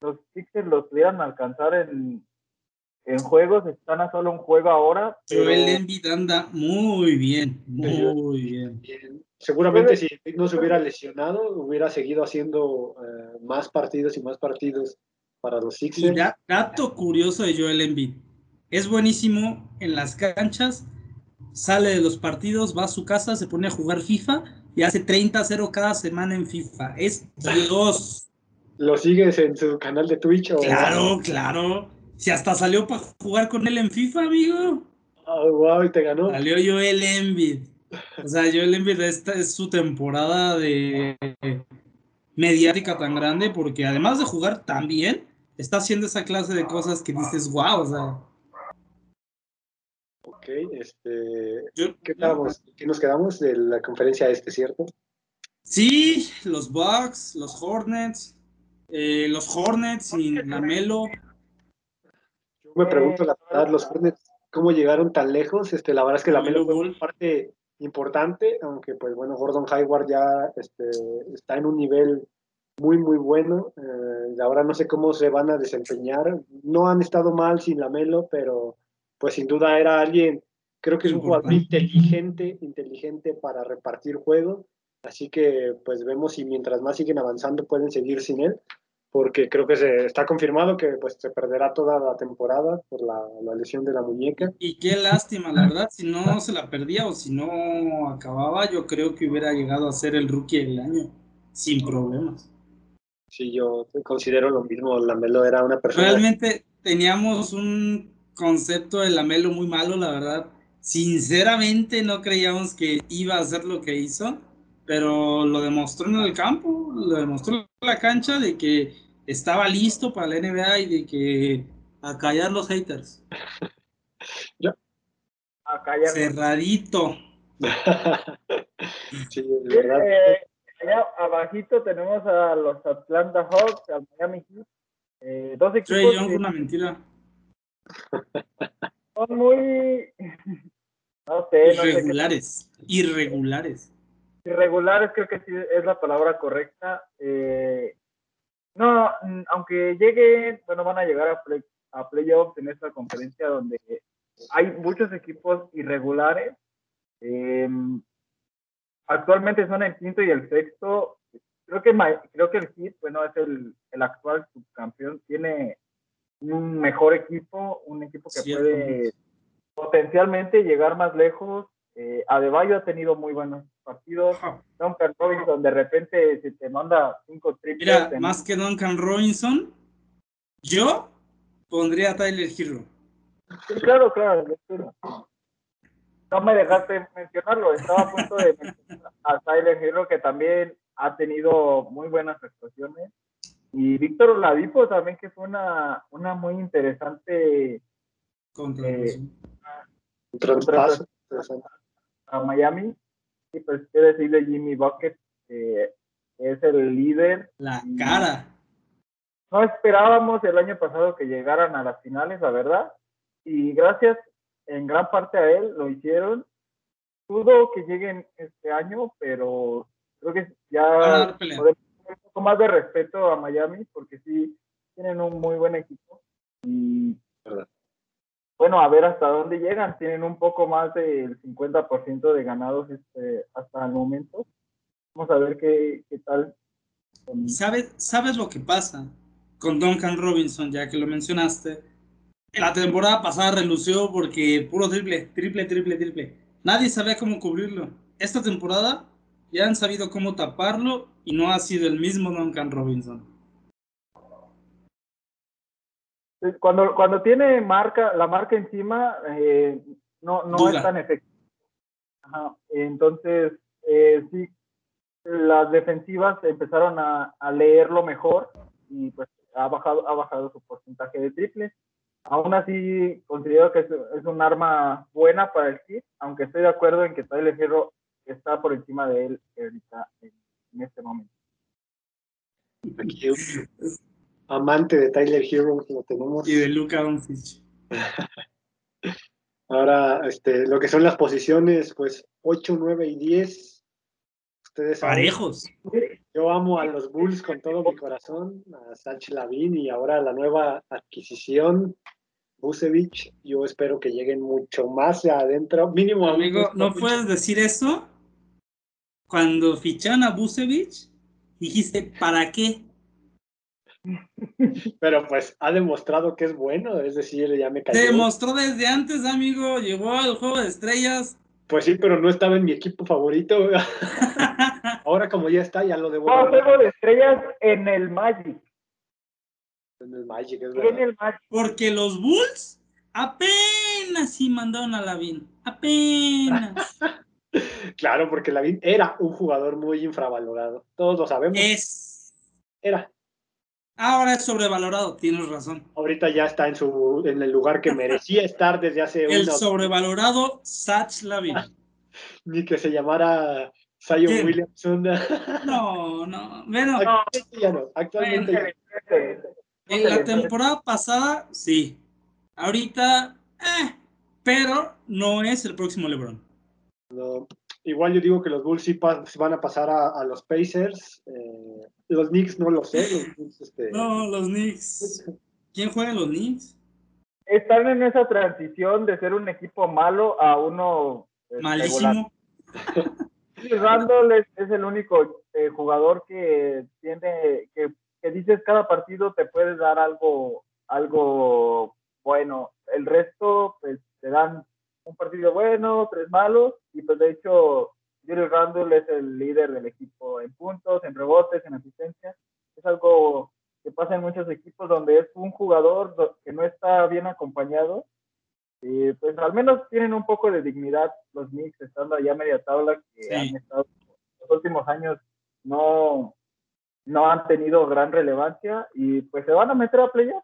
los Sixers los pudieran alcanzar en, en juegos, están a solo un juego ahora. Pero el Embiid anda muy bien, muy bien. Seguramente si no se hubiera lesionado, hubiera seguido haciendo eh, más partidos y más partidos para los Sixers. dato curioso de Joel Embiid. Es buenísimo en las canchas, sale de los partidos, va a su casa, se pone a jugar FIFA y hace 30-0 cada semana en FIFA. Es Dios. ¿Lo sigues en su canal de Twitch? O... Claro, claro. Si hasta salió para jugar con él en FIFA, amigo. Oh, wow, y te ganó. Salió Joel Embiid. O sea, Joel Embiid, esta es su temporada de mediática tan grande porque además de jugar tan bien, está haciendo esa clase de cosas que dices, wow, o sea. Ok, este, ¿qué, ¿qué nos quedamos de la conferencia este, cierto? Sí, los Bucks, los Hornets, eh, los Hornets sin Lamelo. Yo me pregunto, la verdad, los Hornets, ¿cómo llegaron tan lejos? Este, la verdad es que la Melo fue una parte importante, aunque pues bueno, Gordon Hayward ya este, está en un nivel muy, muy bueno. Eh, ahora no sé cómo se van a desempeñar. No han estado mal sin la Melo, pero pues sin duda era alguien, creo que es un jugador inteligente, inteligente para repartir juego. Así que pues vemos si mientras más siguen avanzando pueden seguir sin él porque creo que se está confirmado que pues se perderá toda la temporada por la, lesión de la muñeca. Y qué lástima, la verdad, si no se la perdía o si no acababa, yo creo que hubiera llegado a ser el rookie del año, sin problemas. Sí, yo considero lo mismo, Lamelo era una persona... Realmente teníamos un concepto de Lamelo muy malo, la verdad. Sinceramente no creíamos que iba a hacer lo que hizo pero lo demostró en el campo, lo demostró en la cancha de que estaba listo para la NBA y de que a callar los haters. Ya. A callar. Cerradito. sí, de verdad. Eh, allá abajito tenemos a los Atlanta Hawks, al Miami Heat. Eh, dos equipos. Young, una mentira. Son muy. No sé. Irregulares. Irregulares. Irregulares creo que sí es la palabra correcta. Eh, no, aunque llegue, bueno, van a llegar a, a playoffs en esta conferencia donde hay muchos equipos irregulares. Em, actualmente son el quinto y el sexto. Creo que, creo que el Heat, bueno, es el, el actual subcampeón, tiene un mejor equipo, un equipo que puede potencialmente llegar más lejos. Eh, Adebayo ha tenido muy buenos partidos. Duncan Robinson de repente se te manda cinco triples. Mira, más que Duncan Robinson, yo pondría a Tyler Hero. claro, claro. No me dejaste mencionarlo. Estaba a punto de mencionar a Tyler Hero, que también ha tenido muy buenas actuaciones. Y Víctor Oladipo también, que fue una, una muy interesante. Contra, eh, a Miami. Y pues, qué decir de Jimmy Bucket, que es el líder. La cara. No esperábamos el año pasado que llegaran a las finales, la verdad. Y gracias en gran parte a él lo hicieron. Dudo que lleguen este año, pero creo que ya podemos un poco más de respeto a Miami, porque sí tienen un muy buen equipo. Y bueno, a ver hasta dónde llegan. Tienen un poco más del 50% de ganados este, hasta el momento. Vamos a ver qué, qué tal. ¿Sabes, ¿Sabes lo que pasa con Duncan Robinson, ya que lo mencionaste? La temporada pasada relució porque puro triple, triple, triple, triple. Nadie sabía cómo cubrirlo. Esta temporada ya han sabido cómo taparlo y no ha sido el mismo Duncan Robinson. Cuando, cuando tiene marca, la marca encima, eh, no, no es tan efectivo. Entonces, eh, sí, las defensivas empezaron a, a, leerlo mejor y pues ha bajado, ha bajado su porcentaje de triples. Aún así, considero que es, es un arma buena para el Heat, aunque estoy de acuerdo en que Tyler Hero está por encima de él ahorita en, en este momento amante de Tyler Hero, lo tenemos. Y de Luca Doncic. Ahora, este, lo que son las posiciones, pues 8, 9 y 10. Ustedes Parejos. yo amo a los Bulls con todo mi corazón, a Sach Lavin y ahora la nueva adquisición, Busevich. Yo espero que lleguen mucho más adentro. Mínimo. Amigo, ¿no puedes decir eso? Cuando ficharon a Busevich, dijiste, ¿para qué? Pero pues ha demostrado que es bueno, es decir, ya me cayó. Demostró desde antes, amigo, llegó al juego de estrellas. Pues sí, pero no estaba en mi equipo favorito. Ahora como ya está, ya lo debo. No, juego de estrellas en el Magic. En el Magic, es verdad. En el Magic. Porque los Bulls apenas sí mandaron a Lavin. Apenas. claro, porque Lavin era un jugador muy infravalorado. Todos lo sabemos. Es. Era. Ahora es sobrevalorado, tienes razón. Ahorita ya está en su en el lugar que merecía estar desde hace El sobrevalorado Satch Lavin. Ni que se llamara Zion Williamson. no, no. Bueno, actualmente ya no. Actualmente En la temporada pasada, sí. ahorita, eh, pero no es el próximo LeBron. No, igual yo digo que los Bulls sí van a pasar a, los Pacers. Eh, los Knicks no lo sé. Los este... No, los Knicks. ¿Quién juega los Knicks? Están en esa transición de ser un equipo malo a uno. Este, Malísimo. Randall es, es, el único eh, jugador que tiene, que, que, dices cada partido te puede dar algo, algo bueno. El resto, pues, te dan un partido bueno, tres malos, y pues de hecho, Julius Randall es el líder del equipo en puntos, en rebotes, en asistencia. Es algo que pasa en muchos equipos donde es un jugador que no está bien acompañado. Y pues al menos tienen un poco de dignidad los Knicks estando allá a media tabla que han estado los últimos años no, no han tenido gran relevancia y pues se van a meter a playoff.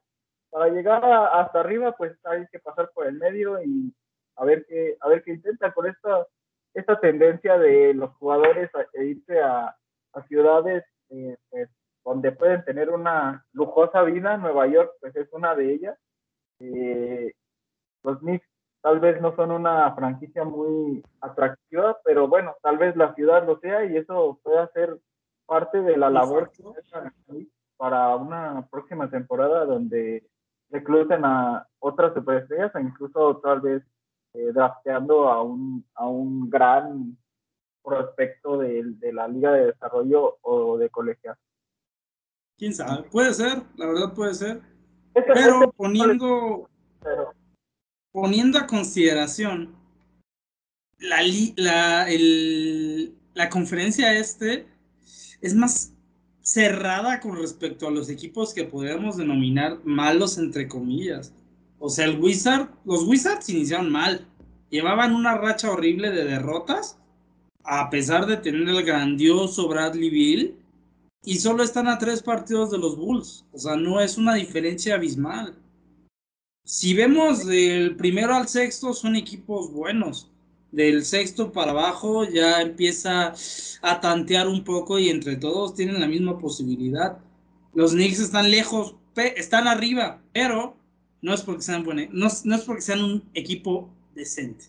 Para llegar hasta arriba pues hay que pasar por el medio y a ver qué, a ver qué intenta con esta, esta tendencia de los jugadores a, irse a, a ciudades eh, pues, donde pueden tener una lujosa vida. Nueva York, pues es una de ellas. Eh, los Knicks tal vez no son una franquicia muy atractiva, pero bueno, tal vez la ciudad lo sea y eso puede ser parte de la labor que para una próxima temporada donde recluten a otras superestrellas o incluso tal vez eh, drafteando a un, a un gran prospecto de, de la Liga de Desarrollo o de colegial.Quién sabe, puede ser, la verdad puede ser. Pero poniendo, poniendo a consideración la, la, el, la conferencia este es más cerrada con respecto a los equipos que podríamos denominar malos entre comillas. O sea, el Wizard, los Wizards iniciaron mal. Llevaban una racha horrible de derrotas, a pesar de tener el grandioso Bradley Bill y solo están a tres partidos de los Bulls. O sea, no es una diferencia abismal. Si vemos del primero al sexto, son equipos buenos. Del sexto para abajo ya empieza a tantear un poco y entre todos tienen la misma posibilidad. Los Knicks están lejos, están arriba, pero no es porque sean buenos, no, es porque sean un equipo decente.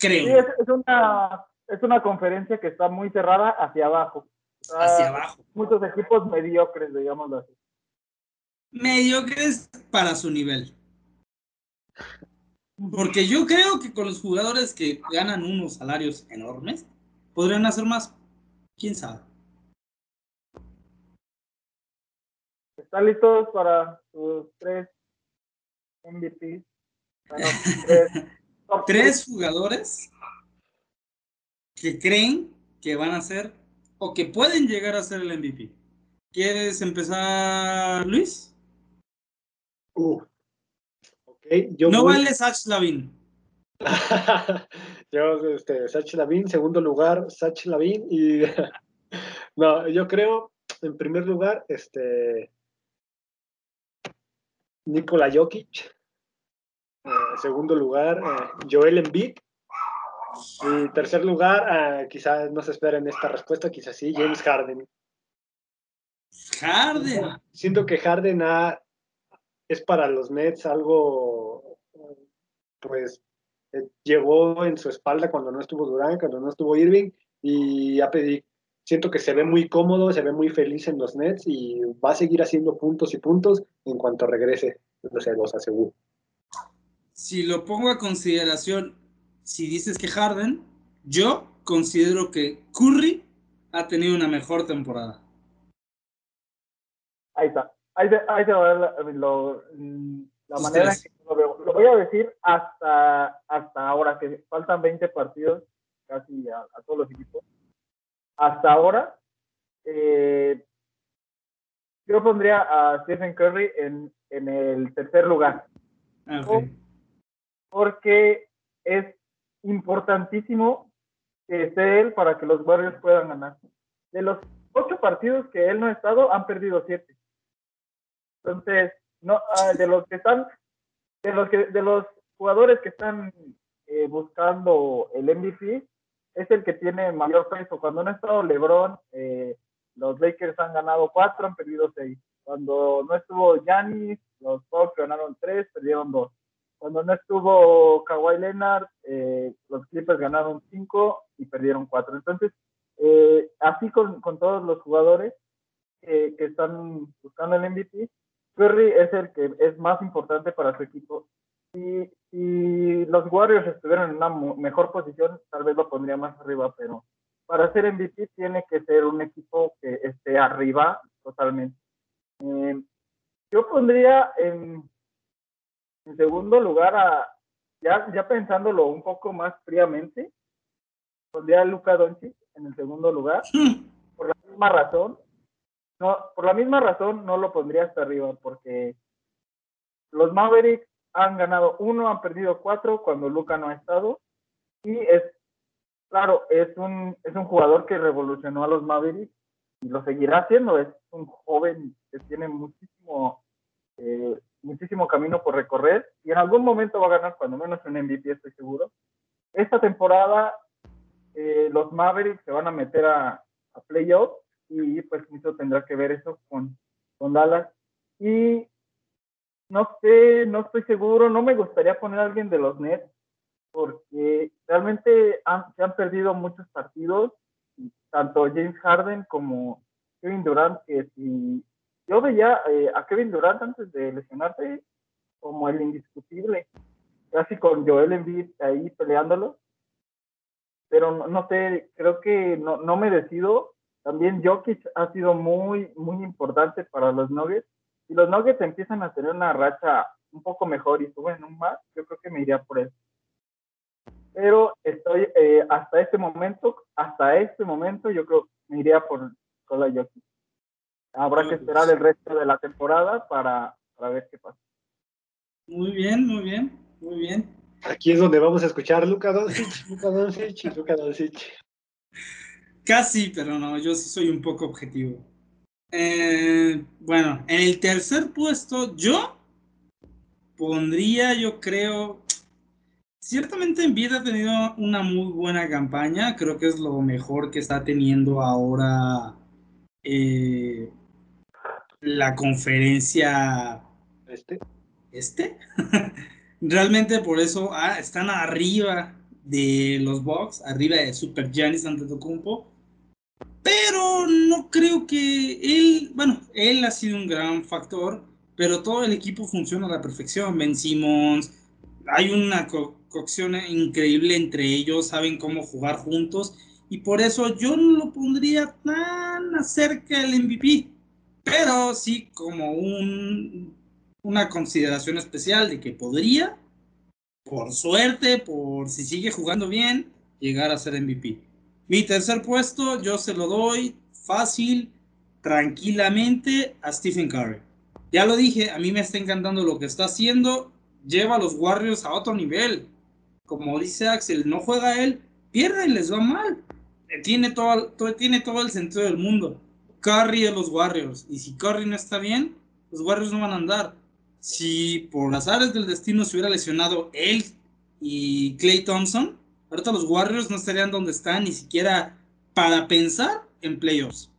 Creo. Sí, es, una, es una conferencia que está muy cerrada hacia abajo hacia abajo. Muchos equipos mediocres, digámoslo así. Mediocres para su nivel. Porque yo creo que con los jugadores que ganan unos salarios enormes, podrían hacer más. ¿Quién sabe? ¿Están listos para sus tres MVP? tres jugadores que creen que van a ser o que pueden llegar a ser el MVP. ¿Quieres empezar, Luis? Uh, no vale Sach Lavin. yo, este, Sach Lavin, segundo lugar, Sach Lavin. Y no, yo creo, en primer lugar, este Nikola Jokic. En segundo lugar, eh, Joel Embiid. Y tercer lugar, uh, quizás no se esperen esta respuesta, quizás sí, James Harden. Harden. Siento que Harden es para los Nets algo, pues, eh, llevó en su espalda cuando no estuvo Durán, cuando no estuvo Irving, y ha pedido, siento que se ve muy cómodo, se ve muy feliz en los Nets y va a seguir haciendo puntos y puntos en cuanto regrese, no sé, los aseguro. Si lo pongo a consideración, si dices que Harden, yo considero que Curry ha tenido una mejor temporada. Ahí está. Ahí te, ahí va la, la manera en que lo veo. Lo voy a decir hasta, hasta ahora, que faltan 20 partidos casi a, todos los equipos. Hasta ahora, eh, yo pondría a Stephen Curry en, en el tercer lugar. Ah, porque es importantísimo que esté él para que los Warriors puedan ganar. De los ocho partidos que él no ha estado, han perdido siete. Entonces, no, ah, de los que están, de los que, de los jugadores que están eh, buscando el MVP, es el que tiene mayor peso. Cuando no ha estado LeBron, eh, los Lakers han ganado cuatro, han perdido seis. Cuando no estuvo Giannis, los Bucks ganaron tres, perdieron dos. cuando no estuvo Kawhi Leonard, eh, los Clippers ganaron 5 y perdieron 4. Entonces, eh, así con, con, todos los jugadores que están buscando el MVP, Curry es el que es más importante para su equipo. Si, si los Warriors estuvieran en una mejor posición, tal vez lo pondría más arriba, pero para ser MVP tiene que ser un equipo que esté arriba totalmente. Eh, yo pondría en, en segundo lugar a, ya, ya pensándolo un poco más fríamente, pondría a Luca Doncic en el segundo lugar, por la misma razón. No, por la misma razón no lo pondría hasta arriba, porque los Mavericks han ganado uno, han perdido cuatro cuando Luca no ha estado. Y es, claro, es un, es un jugador que revolucionó a los Mavericks y lo seguirá haciendo. Es un joven que tiene muchísimo, eh, muchísimo camino por recorrer y en algún momento va a ganar, cuando menos un MVP, estoy seguro. Esta temporada eh, los Mavericks se van a meter a, a playoffs y pues mucho tendrá que ver eso con, con Dallas. Y no sé, no estoy seguro, no me gustaría poner a alguien de los Nets porque realmente se han perdido muchos partidos, tanto James Harden como Kevin Durant, que si yo veía eh, a Kevin Durant antes de lesionarse como el indiscutible, casi con Joel Embiid ahí peleándolo, pero no, sé, creo que no, no me decido. También Jokic ha sido muy, muy importante para los Nuggets. Si los Nuggets empiezan a tener una racha un poco mejor y suben un más, yo creo que me iría por eso. Pero estoy, eh, hasta este momento, hasta este momento, yo creo que me iría por Kola Jokic. Habrá que esperar el resto de la temporada para, para ver qué pasa. Muy bien, muy bien, muy bien. Aquí es donde vamos a escuchar Luca Doncic, Luca Doncic y Luca Doncic. Casi, pero no, yo sí soy un poco objetivo. Eh, bueno, en el tercer puesto, yo pondría, yo creo, ciertamente en vida ha tenido una muy buena campaña, creo que es lo mejor que está teniendo ahora eh, la conferencia. ¿Este? ¿Este? Realmente por eso ah, están arriba de los Bucks, arriba de Super Giannis Antetokounmpo. Pero no creo que él, bueno, él ha sido un gran factor, pero todo el equipo funciona a la perfección. Ben Simmons, hay una cocción increíble entre ellos, saben cómo jugar juntos y por eso yo no lo pondría tan cerca del MVP, pero sí como un una consideración especial de que podría, por suerte, por si sigue jugando bien, llegar a ser MVP. Mi tercer puesto yo se lo doy fácil, tranquilamente a Stephen Curry. Ya lo dije, a mí me está encantando lo que está haciendo, lleva a los Warriors a otro nivel. Como dice Axel, no juega él, pierde y les va mal. Tiene todo, tiene todo el sentido del mundo. Curry de los Warriors. Y si Curry no está bien, los Warriors no van a andar si por las áreas del destino se hubiera lesionado él y Clay Thompson, ahorita los Warriors no estarían donde están ni siquiera para pensar en playoffs.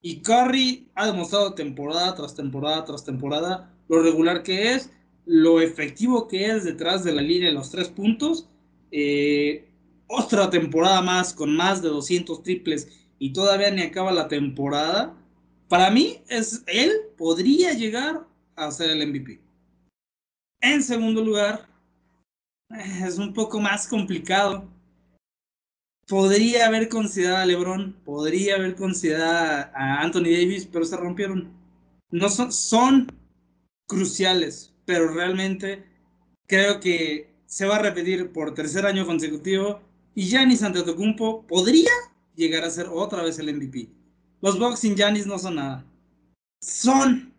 Y Curry ha demostrado temporada tras temporada tras temporada lo regular que es, lo efectivo que es detrás de la línea de los tres puntos. Eh, otra temporada más con más de 200 triples y todavía ni acaba la temporada. Para mí, es, él podría llegar a ser el MVP. En segundo lugar, es un poco más complicado. Podría haber considerado a LeBron, podría haber considerado a Anthony Davis, pero se rompieron. No son, cruciales, pero realmente creo que se va a repetir por tercer año consecutivo y Giannis Antetokounmpo podría llegar a ser otra vez el MVP. Los Bucks sin Giannis no son nada. Son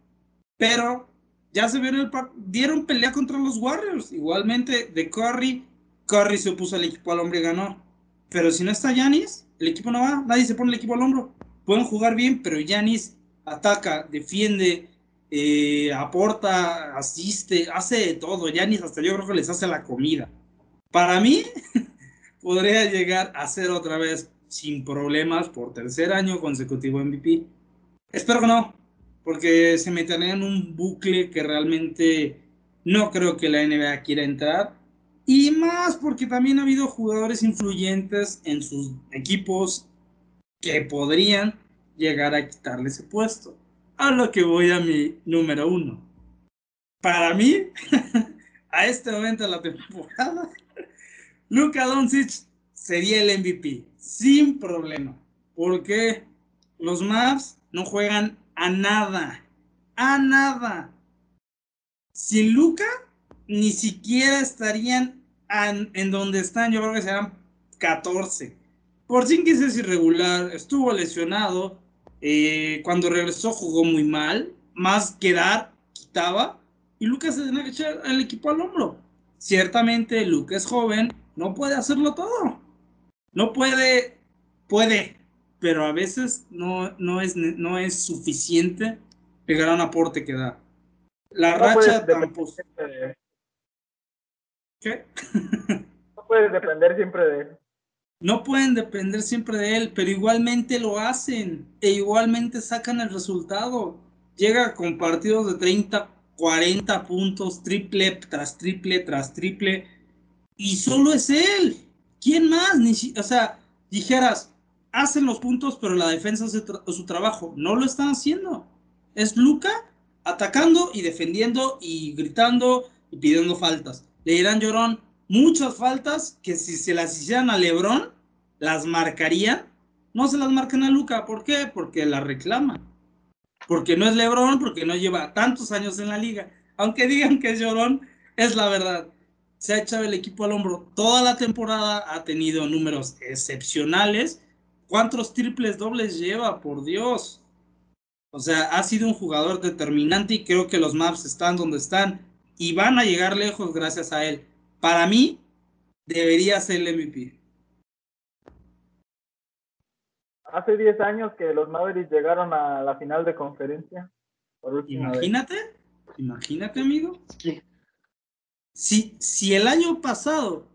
pero ya se vieron, el dieron pelea contra los Warriors. Igualmente de Curry, Curry se opuso al equipo al hombre y ganó. Pero si no está Yanis, el equipo no va, nadie se pone el equipo al hombro. Pueden jugar bien, pero Yanis ataca, defiende, eh, aporta, asiste, hace de todo. Yanis hasta yo creo que les hace la comida. Para mí, podría llegar a ser otra vez sin problemas por tercer año consecutivo MVP. Espero que no, porque se metería en un bucle que realmente No creo que la NBA quiera entrar. Y más porque también ha habido jugadores influyentes en sus equipos que podrían llegar a quitarle ese puesto. A lo que voy a mi número uno. Para mí, a este momento de la temporada, Luka Doncic sería el MVP, sin problema. Porque los Mavs no juegan a nada, a nada. Sin Luca, ni siquiera estarían en, donde están. Yo creo que serán 14. Por que es irregular, estuvo lesionado. Eh, cuando regresó jugó muy mal. Más que dar, quitaba. Y Lucas se tenía que echar al equipo al hombro. Ciertamente, Lucas es joven, no puede hacerlo todo. No puede, puede, pero a veces no, no, es, no es suficiente el gran aporte que da. La racha tampoco. ¿Qué? no puedes depender siempre de él. No pueden depender siempre de él, pero igualmente lo hacen e igualmente sacan el resultado. Llega con partidos de 30, 40 puntos, triple tras triple tras triple, y solo es él. ¿Quién más? Ni, o sea, dijeras, hacen los puntos, pero la defensa hace su trabajo. No lo están haciendo. Es Luca atacando y defendiendo y gritando y pidiendo faltas. Le dirán Llorón muchas faltas que si se las hicieran a Lebrón, las marcarían. No se las marcan a Luca. ¿Por qué? Porque la reclama. Porque no es Lebrón, porque no lleva tantos años en la liga. Aunque digan que es Llorón, es la verdad. Se ha echado el equipo al hombro toda la temporada, ha tenido números excepcionales. ¿Cuántos triples dobles lleva? Por Dios. O sea, ha sido un jugador determinante y creo que los Maps están donde están y van a llegar lejos gracias a él. Para mí, debería ser el MVP. Hace 10 años que los Mavericks llegaron a la final de conferencia. imagínate, imagínate, amigo. Si, si el año pasado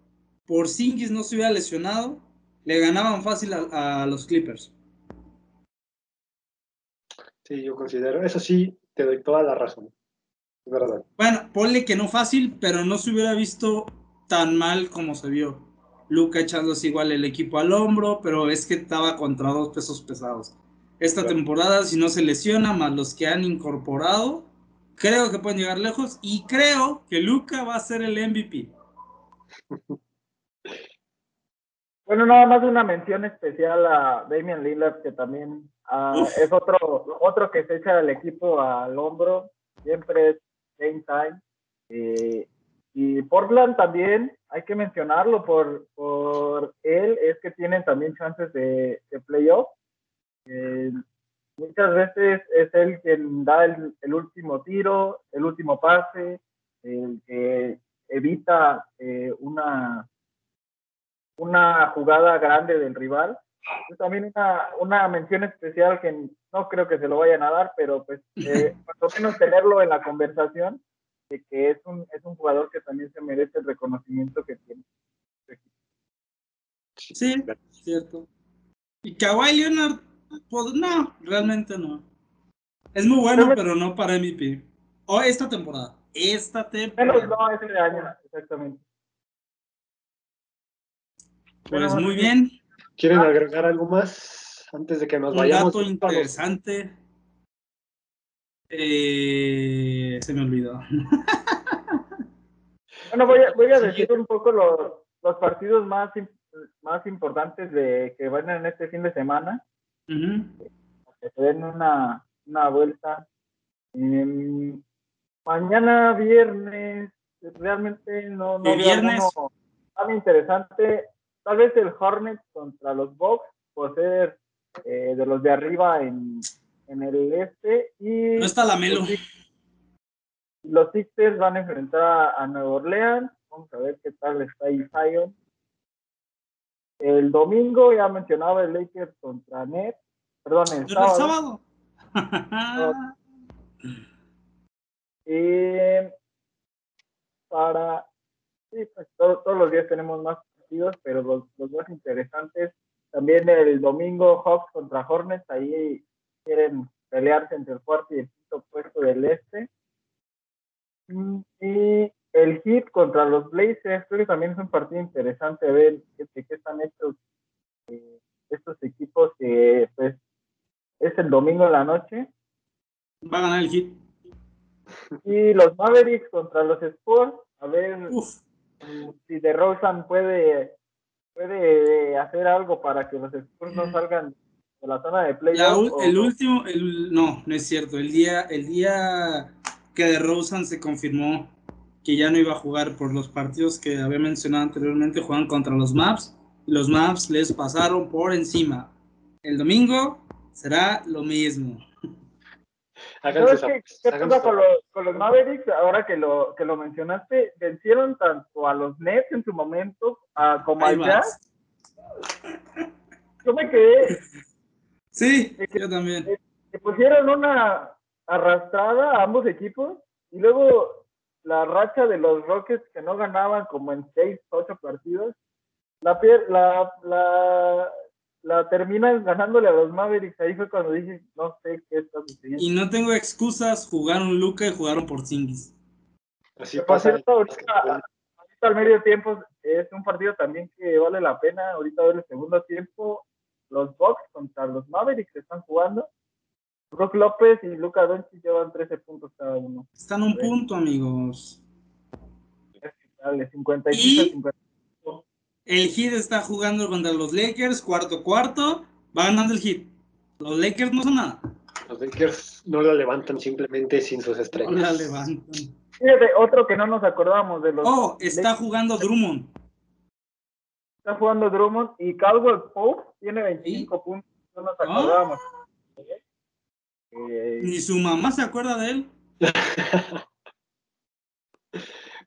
por Singis no se hubiera lesionado, le ganaban fácil a los Clippers. Sí, yo considero, eso sí, te doy toda la razón. Es verdad. Bueno, ponle que no fácil, pero no se hubiera visto tan mal como se vio. Luca echándose igual el equipo al hombro, pero es que estaba contra dos pesos pesados. Esta temporada, si no se lesiona, más los que han incorporado, creo que pueden llegar lejos y creo que Luca va a ser el MVP. Bueno, nada más una mención especial a Damian Lillard, que también ah, es otro, otro que se echa el equipo al hombro, siempre es game time. Eh, y Portland también, hay que mencionarlo por, por él, es que tienen también chances de, de playoff. Eh, muchas veces es él quien da el, el, último tiro, el último pase, el que evita eh, una una jugada grande del rival. también una, una mención especial que no creo que se lo vayan a dar, pero pues eh, menos tenerlo en la conversación de que es un, es un jugador que también se merece el reconocimiento que tiene. Sí, cierto. Y Kawhi Leonard, pues no, realmente no. Es muy bueno, pero no para MVP. O esta temporada. Esta temporada. no, este año, exactamente. Pues muy bien. ¿Quieren agregar algo más antes de que nos vayamos? Un dato interesante. Eh, se me olvidó. Bueno, voy a, voy a decir un poco los, los partidos más, más importantes de que van en este fin de semana. Que se den una, una vuelta. mañana viernes, realmente no, no viernes? tan interesante. Tal vez el Hornet contra los Bucks, por ser eh, de los de arriba en, en, el este. Y no está la Melo. Los Sixers van a enfrentar a Nueva Orleans. Vamos a ver qué tal está ahí Zion. El domingo ya mencionaba el Lakers contra Net. Perdón, el sábado. y para sí, pues, todos los días tenemos más pero los, los más interesantes, también el domingo Hawks contra Hornets, ahí quieren pelearse entre el cuarto y el quinto puesto del este. Y el hit contra los Blazers, creo que también es un partido interesante a ver qué, qué- están estos, eh, estos equipos que pues es el domingo en la noche. Va a ganar el hit. Y los Mavericks contra los Spurs, a ver Uf. Si DeRozan puede, puede hacer algo para que los Spurs no salgan de la zona de La playoff. o- el último, el, no, no es cierto. El día, el día que de Rosen se confirmó que ya no iba a jugar por los partidos que había mencionado anteriormente, juegan contra los Maps. Y los Maps les pasaron por encima. El domingo será lo mismo. Háganse ¿Sabes qué, esa- qué háganse pasa con los, con los Mavericks? Ahora que lo, que lo mencionaste, vencieron tanto a los Nets en su momento a, como vas. Jazz. Yo me quedé, Sí, yo también. que pusieron una arrastrada a ambos equipos y luego la racha de los Rockets que no ganaban como en 6, 8 partidos, la, la, la, la terminan ganándole a los Mavericks. Ahí fue cuando dije, no sé qué está sucediendo. Y no tengo excusas, jugaron Luca y jugaron por Singis. Así Que, por pasa. cierto, ahorita, ahorita al medio tiempo es un partido también que vale la pena. Ahorita ver el segundo tiempo, los Bucks contra los Mavericks están jugando. Brook López y Luca Doncic llevan 13 puntos cada uno. Están a un punto, amigos. Dale, 55 Y- 50. El Heat está jugando contra los Lakers, cuarto cuarto. Va ganando el Heat. Los Lakers no son nada. Los Lakers no la levantan simplemente sin sus No estrellas. la levantan. Fíjate, otro que no nos acordamos de los. Oh, está jugando Drummond. Está jugando Drummond y Caldwell Pope tiene 25 puntos. No nos acordamos. Eh, Ni su mamá se acuerda de él.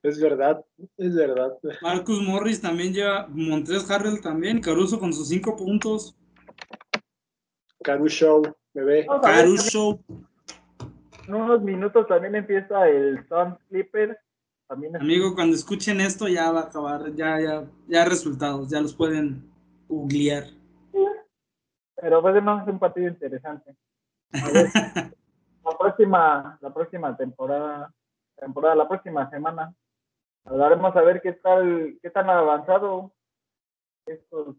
Es verdad, es verdad. Marcus Morris también lleva. Montres Harrell también. Caruso con sus cinco puntos. Caru Show, bebé. Caruso. en unos minutos también empieza el Sun Clipper. También es- Amigo, cuando escuchen esto ya va a acabar. Ya, ya, ya resultados. Ya los pueden googlear. Pero pues no es un partido interesante. A ver, la próxima, la próxima temporada, temporada, la próxima semana, hablaremos a ver qué tal, qué tan avanzado estos,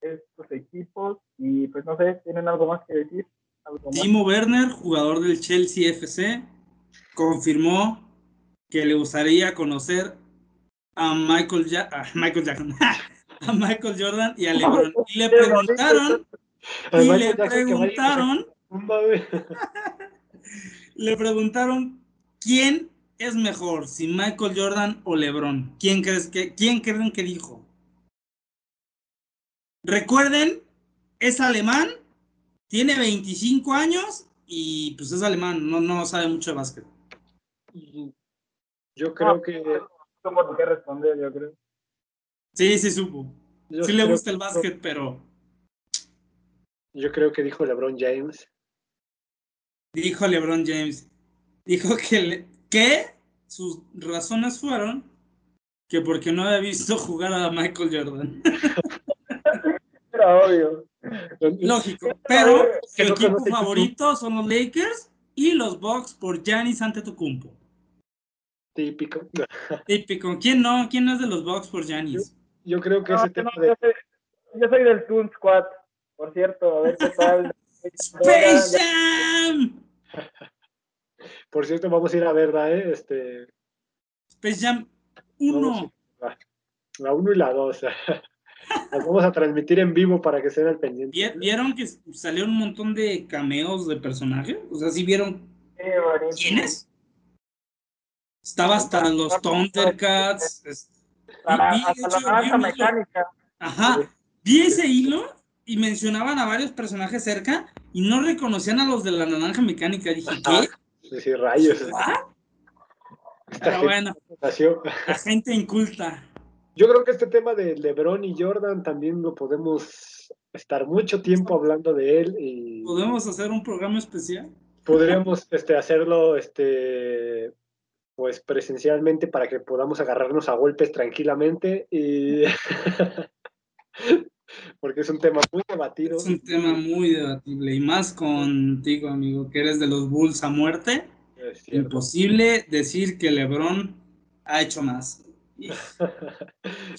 estos equipos y pues no sé, tienen algo más que decir. ¿Algo más? Timo Werner, jugador del Chelsea FC, confirmó que le gustaría conocer a Michael, Ja- a Michael Jackson, a Michael Jordan y a LeBron. Y le preguntaron, y le preguntaron, le preguntaron quién es mejor, si Michael Jordan o LeBron. ¿Quién crees que, quién creen que dijo? Recuerden, es alemán, tiene 25 años y pues es alemán, no, no sabe mucho de básquet. Yo creo No, que. Como lo que responder, yo creo. Sí, sí supo. yo Sí le gusta el básquet, pero Yo creo que dijo LeBron James. dijo LeBron James, dijo que, le- que sus razones fueron que porque no había visto jugar a Michael Jordan. Era obvio. Lógico, pero su equipo favorito son los Lakers y los Bucks por Giannis Antetokounmpo. Típico. Típico. ¿Quién no? ¿Quién no es de los Bucks por Giannis? Yo creo que No, ese tema no, de. yo soy, yo soy del Toon Squad, por cierto, a ver qué tal. Space Jam. Por cierto, vamos a ir a verla, ¿eh? Este, Space Jam vamos 1. a- la 1 y la 2. Las vamos a transmitir en vivo para que estén al pendiente. ¿Vi- ¿Vieron que salieron un montón de cameos de personajes? O sea, ¿sí vieron quiénes? Estaba hasta los Thundercats. es- Hasta, Vi- vi, de hasta hecho, la naranja vi mecánica. Ajá. Vi ese hilo y mencionaban a varios personajes cerca y no reconocían a los de la naranja mecánica. Dije, ¿qué? Sí, sí, rayos. Esta Pero bueno, la gente inculta. Yo creo que este tema de LeBron y Jordan también lo podemos estar mucho tiempo hablando de él y ¿Podemos hacer un programa especial? podríamos este, hacerlo este, pues presencialmente para que podamos agarrarnos a golpes tranquilamente y porque es un tema muy debatido. Es un tema muy debatible y más contigo, amigo, que eres de los Bulls a muerte. Es. Imposible decir que LeBron ha hecho más.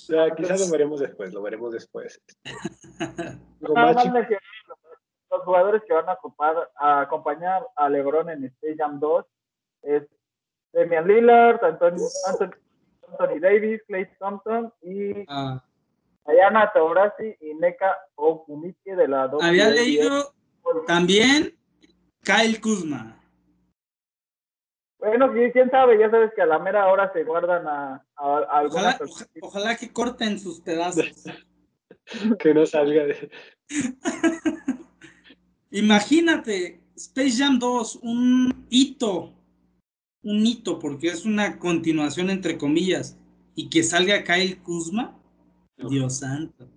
Ya, quizás lo veremos después, lo veremos después. Más, mencionar los jugadores que van a, ocupar- a acompañar a LeBron en Space Jam 2 es Damian Lillard, Anthony, Anthony, Anthony Davis, Clay Thompson y Ah, Ayana Taurasi y Neka de la había leído también Kyle Kuzma. Bueno, quién sabe, ya sabes que a la mera hora se guardan a, a- Ojalá, oja- ojalá que corten sus pedazos. que no salga de. Imagínate, Space Jam 2, un hito, un hito, porque es una continuación entre comillas, y que salga Kyle Kuzma, Dios santo.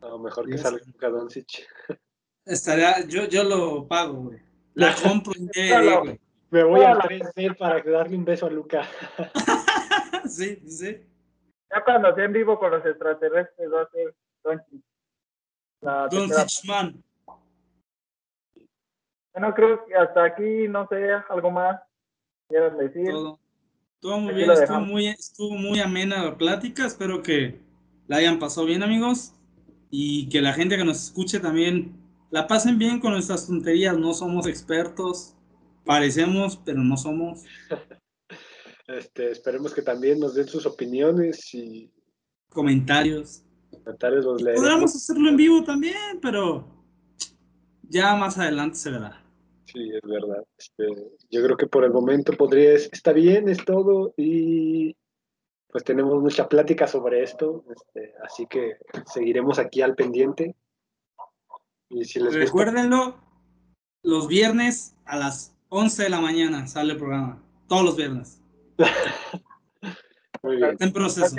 No, mejor que salga Luka Doncic. Estaría, yo, yo lo pago, güey. La compro en Claro. güey. Me voy al Hola. 3D para darle un beso a Luca. Sí, sí. Ya cuando sea en vivo con los extraterrestres va a ser Doncic. Man. Bueno, creo que hasta aquí, no sé, algo más quieran decir. Todo. Todo muy Aquí bien, estuvo muy, estuvo muy amena la plática. Espero que la hayan pasado bien, amigos. Y que la gente que nos escuche también la pasen bien con nuestras tonterías. No somos expertos. Parecemos, pero no somos. Este, esperemos que también nos den sus opiniones y Comentarios. comentarios los leeremos. Podríamos hacerlo en vivo también, pero ya más adelante se verá. Sí, es verdad. Este, yo creo que por el momento podría, está bien, es todo y pues tenemos mucha plática sobre esto, este, así que seguiremos aquí al pendiente. Y si les gusta, Recuérdenlo, los viernes a las 11 de la mañana sale el programa. Todos los viernes. muy bien. Está en proceso.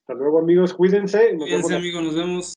Hasta luego amigos, cuídense. nos Cuídense, amigos. Nos vemos.